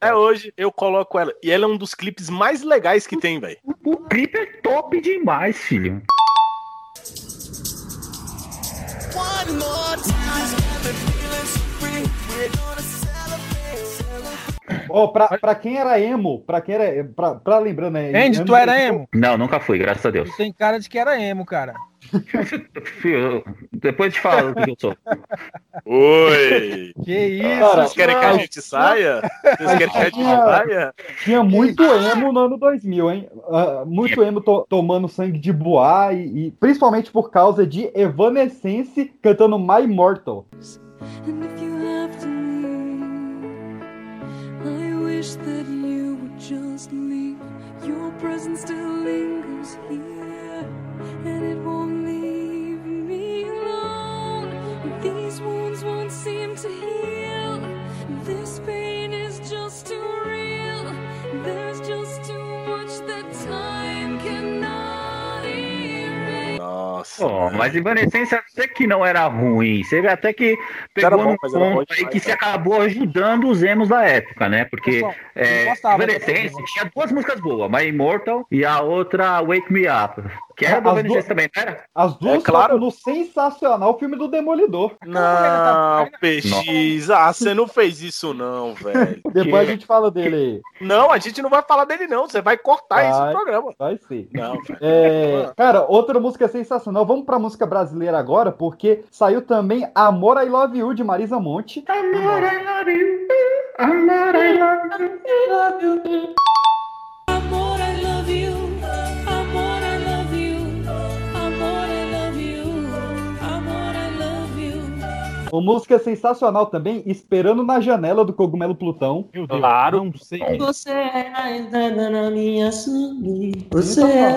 E: É hoje, eu coloco ela. E ela é um dos clipes mais legais que tem, velho.
F: O clipe é top demais, filho.
H: One more time.
A: Ó, pra, pra quem era emo, pra quem era. Pra, pra lembrando, né?
B: Andy,
A: anos
B: tu era
A: 2000,
B: emo?
F: Não, nunca fui, graças a Deus.
B: Tu tem cara de que era emo, cara.
F: Filho, depois te falo o que eu sou.
E: Oi!
B: Que isso,
E: Vocês querem que a gente saia? Vocês querem que a gente saia?
A: Tinha muito emo no ano 2000, hein? Ah, muito emo to- tomando sangue de boa e, e principalmente por causa de Evanescence cantando My Immortal.
K: And if you have to wish that you would just leave. Your presence still lingers here, and it won't leave me alone. These wounds won't seem to heal. This pain is just too real. There's just too much that time cannot erase.
E: Nossa.
F: Pô, mas Evanescência até que não era ruim. Você vê até que pegou
E: bom, bom
F: ponto aí que se
E: cara.
F: acabou ajudando os emos da época, né? Porque
B: Pessoal,
F: é, Evanescence tinha duas músicas boas, My Immortal e a outra Wake Me Up. Que era do
A: As
F: também, não era?
A: As duas
E: É claro.
A: no sensacional filme do Demolidor.
E: Não, PX. Ah, você não fez isso não, velho.
A: Depois a gente fala dele aí.
E: Não, a gente não vai falar dele não. Você vai cortar isso no
A: Vai.
E: programa.
A: Vai ser.
E: Não.
A: É, cara, outra música sensacional. Vamos pra música brasileira agora, porque saiu também Amor I Love You de Marisa Monte.
F: Amor, I love you. Amor, I love you.
A: Uma música sensacional também, Esperando na Janela do Cogumelo Plutão.
B: Meu Deus,
C: Claro.
B: não sei.
Y: Você é a entrada na minha subida. Você é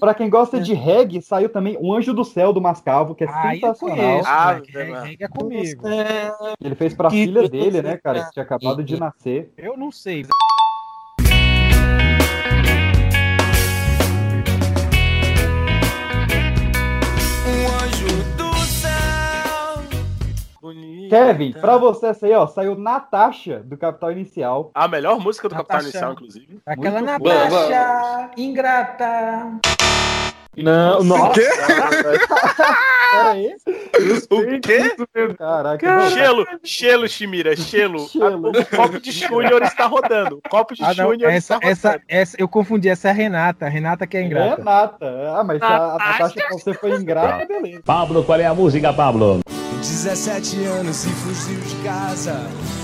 A: Pra quem gosta de reggae, saiu também O Anjo do Céu do Mascavo, que é
B: eu
A: sensacional.
B: conheço,
E: Ah.
B: Reggae é comigo.
A: Ele fez pra
Y: Que
A: filha dele, né, cara, que tinha acabado de nascer.
B: Eu não sei.
Y: Um anjo do céu.
E: Bonito.
A: Kevin, pra você essa aí, ó, saiu Natasha do Capital Inicial.
E: A melhor música do Capital
B: Natasha.
E: Inicial, inclusive.
B: Aquela
A: Muito
B: Natasha, ingrata.
C: Não, nossa.
A: Pera aí.
E: O quê?
A: Caraca.
E: Gelo, gelo, Chimira, gelo.
A: Gelo.
E: O copo de Júnior está rodando. O copo de
B: Ah,
E: Júnior
B: essa,
E: está
B: essa,
E: rodando.
B: essa, eu confundi, essa é a Renata. A Renata que é ingrata.
A: Renata. Ah, mas se a, a Natasha pra você foi ingrata, beleza.
X: Pablo, qual é a música, Pablo?
V: 17 anos e fugiu de casa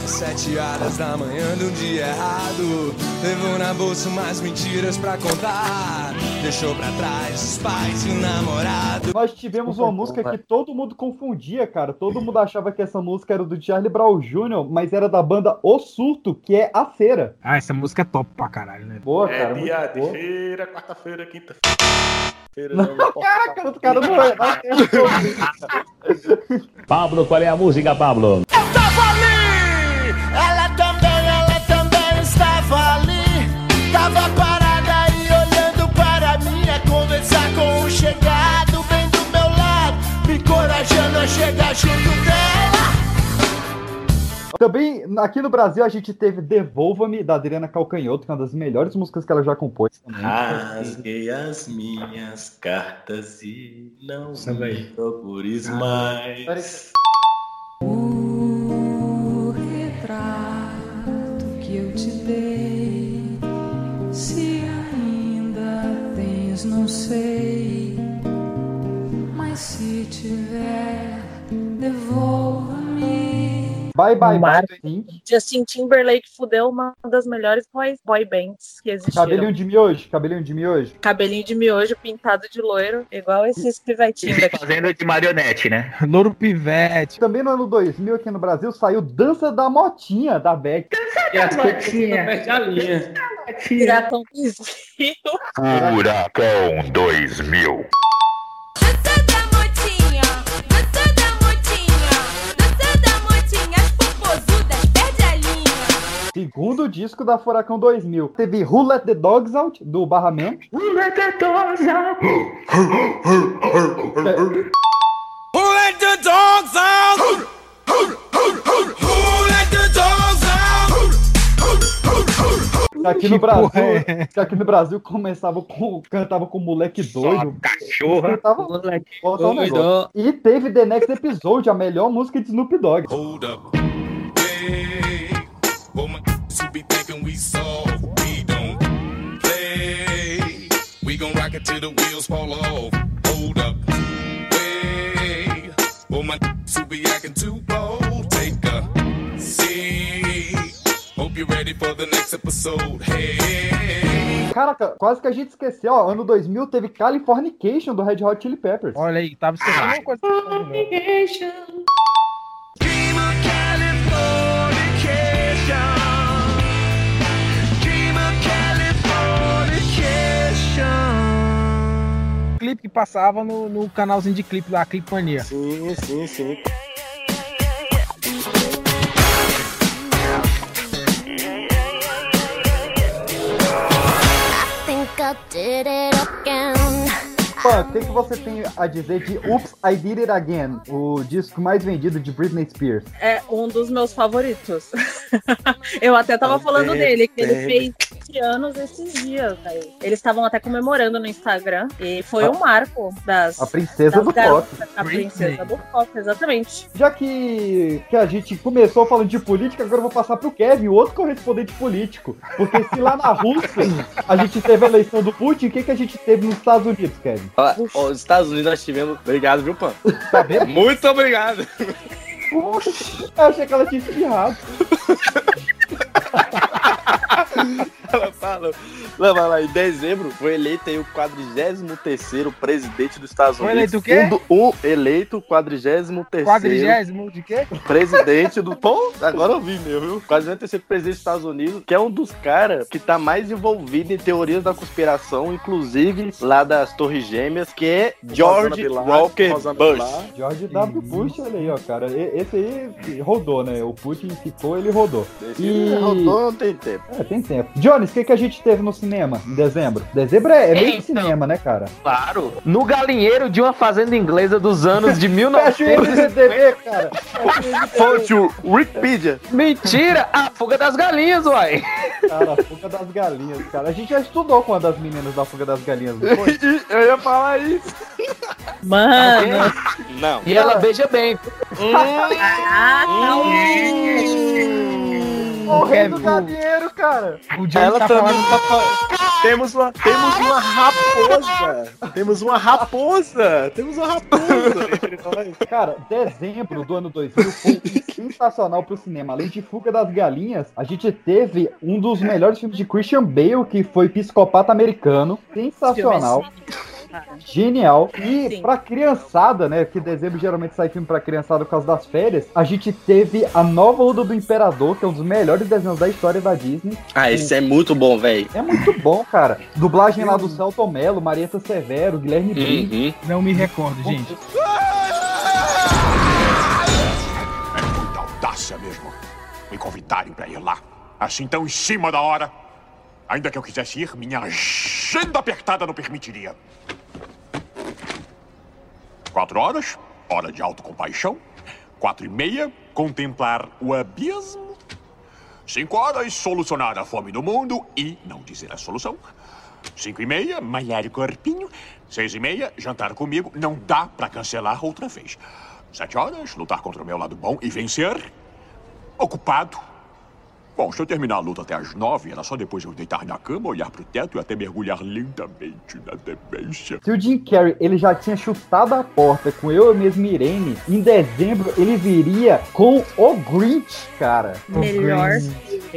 V: 7 horas da manhã de um dia errado Levou na bolsa umas mentiras pra contar Deixou pra trás os pais e o namorado
A: Nós tivemos uma música que todo mundo confundia, cara. Todo mundo achava que essa música era do Charlie Brown Jr., mas era da banda O Surto, que é A Cera.
B: Ah, essa música é top pra caralho, né?
A: Boa,
E: É
A: cara.
E: dia de
A: boa.
E: feira, quarta-feira, quinta-feira. não.
A: Caraca, o cara não é. não tem-
X: Pablo, qual é a música, Pablo?
H: Tava ali, ela também, ela também estava ali. Tava parada aí olhando para mim, a conversar com o chegado bem do meu lado, me encorajando a chegar junto dela.
A: Também, aqui no Brasil, a gente teve Devolva-me, da Adriana Calcanhoto, que é uma das melhores músicas que ela já compôs também.
E: Rasguei as minhas cartas e não me procures mais.
K: Que eu te dei, se ainda tens, não sei. Mas se tiver, devolva-me.
A: Bye, bye, sim.
M: Justin Timberlake fudeu uma das melhores boy, boy bands que existiram.
A: Cabelinho de miojo, cabelinho de miojo.
M: Cabelinho de miojo pintado de loiro, igual esses pivetinhos daqui.
F: Fazendo de marionete, né?
B: Louro Pivete.
A: Também no ano 2000, aqui no Brasil, saiu Dança da Motinha, da Beck.
C: E as tetinhas perde a linha.
M: Piratão vizinho.
S: Furacão 2000.
A: Segundo disco da Furacão 2000. Teve Who Let the Dogs Out, do Barramento.
Y: Who let the dogs out? Who let the dogs out?
A: Aqui no Brasil, se aqui no Brasil começava com, cantava com moleque doido.
F: cachorra.
A: Cantava, um
C: doido.
A: negócio. E teve The Next Episode, a melhor música de Snoop Dogg.
Y: Hold up. Hey, well, my who be thinking we soft, we don't play. We gon' rock it till the wheels fall off. Hold up. Well, my who be acting too bold, take a seat. Hope you're ready for the next episode. Hey.
A: Caraca, quase que a gente esqueceu, ó. Ano 2000 teve Californication do Red Hot Chili Peppers.
B: Olha aí, tava esquecendo uma coisa. Clipe que passava no, no canalzinho de clipe da Clip Mania.
E: Sim, sim, sim.
Z: think I did it again.
A: Pan, o que, que você tem a dizer de Oops, I Did It Again, o disco mais vendido de Britney Spears?
M: É um dos meus favoritos. eu até tava falando dele, que ele fez 20 anos esses dias. Eles estavam até comemorando no Instagram. E foi um marco das.
A: A princesa
M: das
A: do pop.
M: A princesa do pop, exatamente.
A: Já que, que a gente começou falando de política, agora eu vou passar pro Kevin, o outro correspondente político. Porque se lá na Rússia a gente teve a eleição do Putin, o que, que a gente teve nos Estados Unidos, Kevin?
D: Ó, os Estados Unidos nós tivemos. Obrigado, viu, Pan?
A: Tá vendo?
D: Muito obrigado.
A: Eu achei que ela tinha espirrado.
D: Ela fala. Não, vai lá, em dezembro foi eleito aí o 43 presidente dos Estados
B: Foi
D: Unidos.
B: eleito o quê?
D: Um, do- um eleito 43
B: Quadrigésimo de quê?
D: presidente do. Pô, agora eu vi meu, viu? 43 presidente dos Estados Unidos, que é um dos caras que tá mais envolvido em teorias da conspiração, inclusive lá das Torres Gêmeas, que é George Walker Bush.
A: George W. Bush, olha aí, ó, cara. E- Esse aí rodou, né? O Putin ficou, ele rodou.
D: Esse rodou, não tem tempo.
A: É, tem tempo. Jones, o que, que a gente teve no cinema em dezembro? Dezembro é, é meio
C: Então.
A: cinema, né, cara?
C: Claro. No galinheiro de uma fazenda inglesa dos anos de
A: Fecha o
C: 1900.
A: MDB, cara.
D: Fonte Wikipedia.
C: Mentira! A fuga das galinhas, uai.
A: Cara, a fuga das galinhas, cara. A gente já estudou com uma das meninas da fuga das galinhas, não foi?
D: Eu ia falar isso.
M: Mano.
D: Não.
C: E ela beija bem.
A: O rei do galinheiro, cara.
B: O
E: Ela
B: tá
E: também
B: falando.
E: tá falando. Temos uma, temos uma raposa. Temos uma raposa. Temos uma raposa.
A: Cara, dezembro do ano 2000 foi sensacional pro cinema. Além de Fuga das Galinhas, a gente teve um dos melhores filmes de Christian Bale, que foi Psicopata Americano. Sensacional. Genial. E
M: Sim.
A: pra criançada, né? Porque dezembro geralmente sai filme pra criançada por causa das férias. A gente teve a nova Luda do Imperador, que é um dos melhores desenhos da história da Disney.
D: Ah, esse é muito bom, velho.
A: É muito bom, cara. Dublagem lá do Celton Mello, Marieta Severo, Guilherme.
D: Uhum.
B: Não me recordo, gente.
W: É muita audácia mesmo. Me convidarem pra ir lá. Assim tão em cima da hora. Ainda que eu quisesse ir, minha agenda apertada não permitiria. Quatro horas, hora de autocompaixão. Quatro e meia, contemplar o abismo. Cinco horas, solucionar a fome do mundo e não dizer a solução. Cinco e meia, malhar o corpinho. Seis e meia, jantar comigo. Não dá pra cancelar outra vez. Sete horas, lutar contra o meu lado bom e vencer. Ocupado. Bom, se eu terminar a luta até as nove, era só depois eu deitar na cama, olhar pro teto e até mergulhar lentamente na demência.
A: Se o Jim Carrey ele já tinha chutado a porta com eu mesmo Irene, em dezembro ele viria com o Grinch, cara.
M: Melhor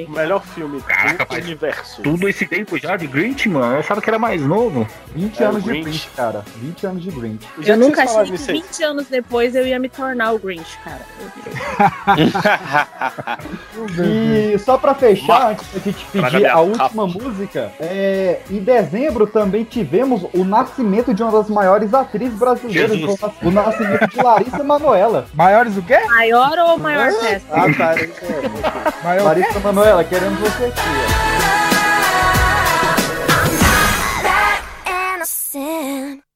E: O melhor filme
F: Caraca,
E: do universo.
F: Tudo esse tempo já de Grinch, mano. Eu achava que era mais novo.
A: 20
E: É,
A: anos
E: o
A: de
E: Grinch.
A: Grinch, cara. 20 anos de Grinch.
M: Eu
E: que
M: nunca achei que
E: nisso aí-
M: 20 anos depois eu ia me tornar o Grinch, cara.
A: E só pra fechar, antes da gente
E: Traga
A: pedir a última música, é, em dezembro também tivemos o nascimento de uma das maiores atrizes brasileiras,
D: Jesus.
A: o nascimento de Larissa Manoela.
B: Maiores do quê?
M: Maior ou maior festa?
E: Ah, tá. aí.
B: Maior o quê?
A: Larissa Manoela, queremos você aqui. ó.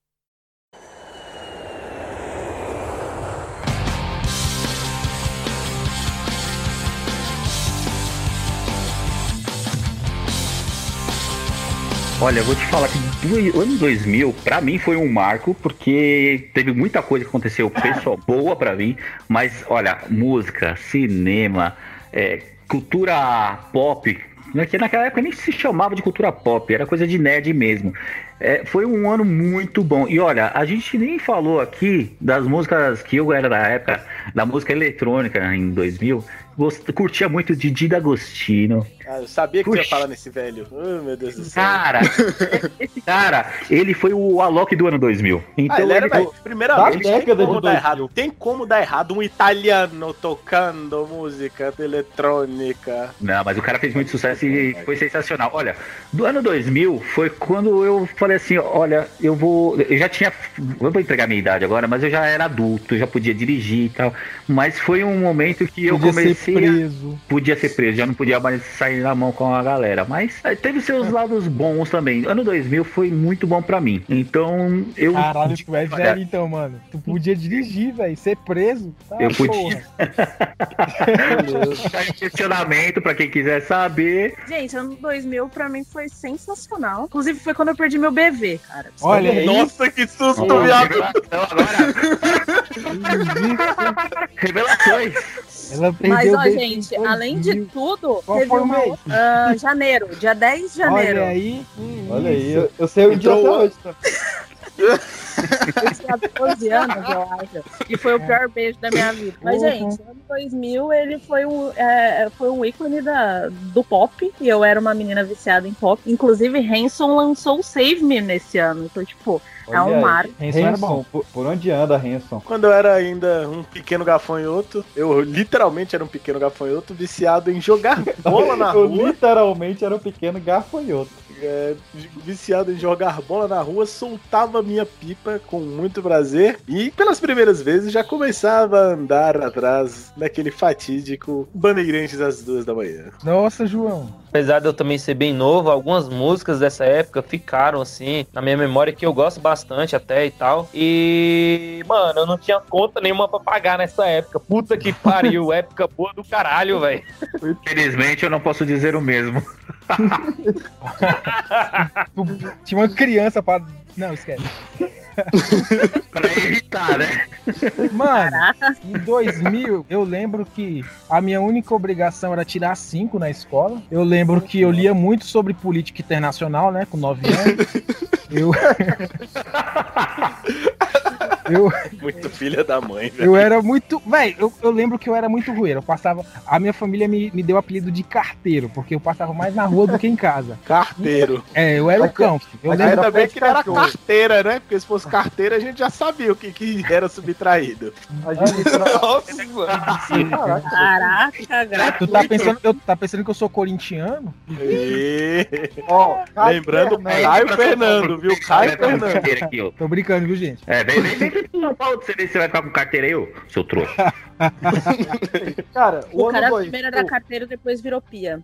F: Olha, eu vou te falar que do ano 2000, pra mim foi um marco, porque teve muita coisa que aconteceu pessoal boa pra mim, mas olha, música, cinema, é, cultura pop, né, que naquela época nem se chamava de cultura pop, era coisa de nerd mesmo. É, foi um ano muito bom. E olha, a gente nem falou aqui das músicas que eu era da época, da música eletrônica em 2000. Gost- curtia muito de Dida Agostino.
E: Ah, eu sabia que você ia
F: Puxa.
E: falar nesse velho. Oh, meu Deus do céu.
F: Cara, esse cara, ele foi o Alok do ano 2000. Então
E: Ah, ele era,
F: ele-
E: velho, primeiramente,
A: década
E: tem como dar
A: 2000.
E: errado. Tem como dar errado um italiano tocando música eletrônica.
F: Não, mas o cara fez muito sucesso e foi sensacional. Olha, do ano 2000 foi quando eu falei assim, olha, eu vou, eu já tinha, eu vou entregar minha idade agora, mas eu já era adulto, já podia dirigir e tal. Mas foi um momento que eu
B: Podia ser
F: comecei a-
B: preso.
F: podia ser preso, já não podia mais sair na mão com a galera. Mas eh, teve seus lados bons também. Ano 2000 foi muito bom pra mim. Então eu
B: Caralho, tu é velho então, mano. Tu podia dirigir, velho, ser preso. Tá,
F: Eu podia. Em questionamento pra quem quiser saber.
M: Gente, ano 2000 pra mim foi sensacional. Inclusive foi quando eu perdi meu BV, cara.
B: Olha aí.
E: Nossa, que susto, viado.
F: Revelações.
B: Ela
M: Mas, ó, gente, além de tudo,
B: Qual
M: teve uma outra- ah, janeiro, dia 10 de janeiro.
B: Olha aí.
A: Olha aí, eu, eu sei o dia até hoje.
M: Eu tinha 12 anos, eu acho. E foi o pior beijo da minha vida. Mas,
B: Uhum.
M: gente, ano 2000 ele foi um, é, foi um ícone da, do pop. E eu era uma menina viciada em pop. Inclusive, Hanson lançou o Save Me nesse ano. Então, tipo, é um marco.
B: Hanson era
A: Hanson,
B: bom.
A: por, por onde anda, Hanson?
E: Quando eu era ainda um pequeno gafanhoto, eu literalmente era um pequeno gafanhoto viciado em jogar bola na
A: Eu
E: rua.
A: literalmente era um pequeno gafanhoto.
E: É, viciado em jogar bola na rua, soltava minha pipa com muito prazer e pelas primeiras vezes já começava a andar atrás daquele fatídico Bandeirantes às duas da manhã.
B: Nossa, João.
C: Apesar de eu também ser bem novo, algumas músicas dessa época ficaram assim na minha memória que eu gosto bastante até e tal. E, mano, eu não tinha conta nenhuma pra pagar nessa época. Puta que pariu, época boa do caralho, velho.
F: Infelizmente eu não posso dizer o mesmo.
B: Tinha uma criança pra. Não, esquece.
F: pra evitar, né?
B: Mano, em 2000, eu lembro que a minha única obrigação era tirar 5 na escola. Eu lembro que eu lia muito sobre política internacional, né? Com 9 anos. Eu. eu,
E: Muito filha da mãe, velho.
B: eu era muito. Véi, eu, eu lembro que eu era muito rueiro. Eu passava. A minha família me, me deu o apelido de carteiro, porque eu passava mais na rua do que em casa.
E: Carteiro.
B: É, eu era o cão. Eu
A: Mas
B: lembro
E: Ainda bem que não era carteira, né? Porque se fosse carteira a gente já sabia o que, que era subtraído.
A: A gente tra...
E: Caraca.
M: Caraca, graças.
B: Tu tá pensando, eu, tá pensando que eu sou corintiano?
E: E...
A: Ó,
E: Lembrando. Caio Fernando, viu? Caio
F: com
E: Fernando.
F: carteira aqui, ó.
B: Tô brincando, viu, gente?
F: É, vem, vem, vem aqui pro São Paulo pra você ver se você vai ficar com carteira aí, ô, seu trouxa.
A: Cara, o,
M: O cara
A: ano
M: primeiro
A: 2000,
M: era carteiro, depois virou pia.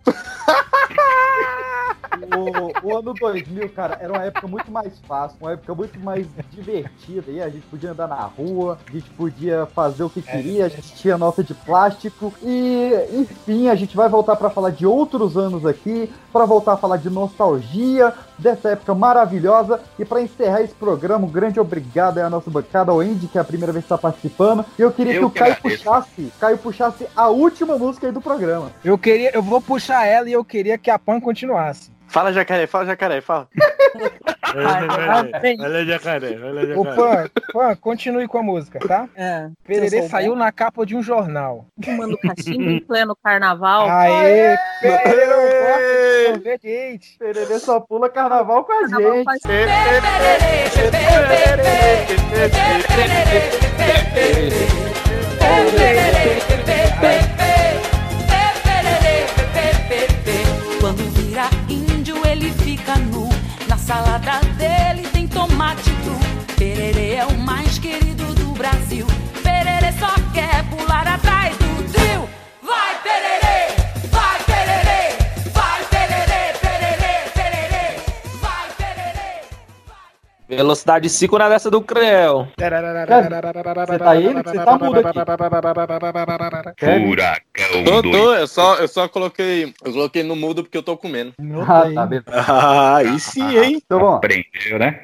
A: o, o ano 2000, cara, era uma época muito mais fácil, uma época muito mais divertida. E a gente podia andar na rua, a gente podia fazer o que queria, a gente tinha nota de plástico. E, enfim, a gente vai voltar pra falar de outros anos aqui, pra voltar a falar de nostalgia dessa época maravilhosa. E pra encerrar esse programa, um grande obrigado aí à nossa bancada, ao Andy, que é a primeira vez que tá participando. E eu queria
F: Eu
A: que o
F: que
A: Caio
F: agradeço.
A: puxasse, Caio puxasse a última música aí do programa.
B: Eu queria, eu vou puxar ela e eu queria que a Pan continuasse.
E: Fala jacaré, fala jacaré, fala. Olha jacaré, olha
B: Ô, Pan, Pan, continue com a música, tá?
M: É.
B: Pererê saiu na capa de um jornal.
M: Fumando cachimbo em pleno carnaval.
B: Aê, Pererê não gosta de sorvete.
A: Pererê só pula carnaval com a
M: Carnaval
A: gente.
M: faz-
K: Quando vira índio, ele fica nu. Salada dele tem tomate cru. Pererê é o mais querido do Brasil. Pererê só quer pular atrás
C: Velocidade 5 na dessa do Creu.
A: Você tá aí? Você tá mudo aqui.
S: Furacão
D: Tô,
S: 2.
D: tô, eu só, eu só coloquei. Eu coloquei no mudo porque eu tô comendo.
A: Ah, tá, beleza.
E: Ah, aí sim, hein?
A: Então, bom,
F: Aprendeu, né?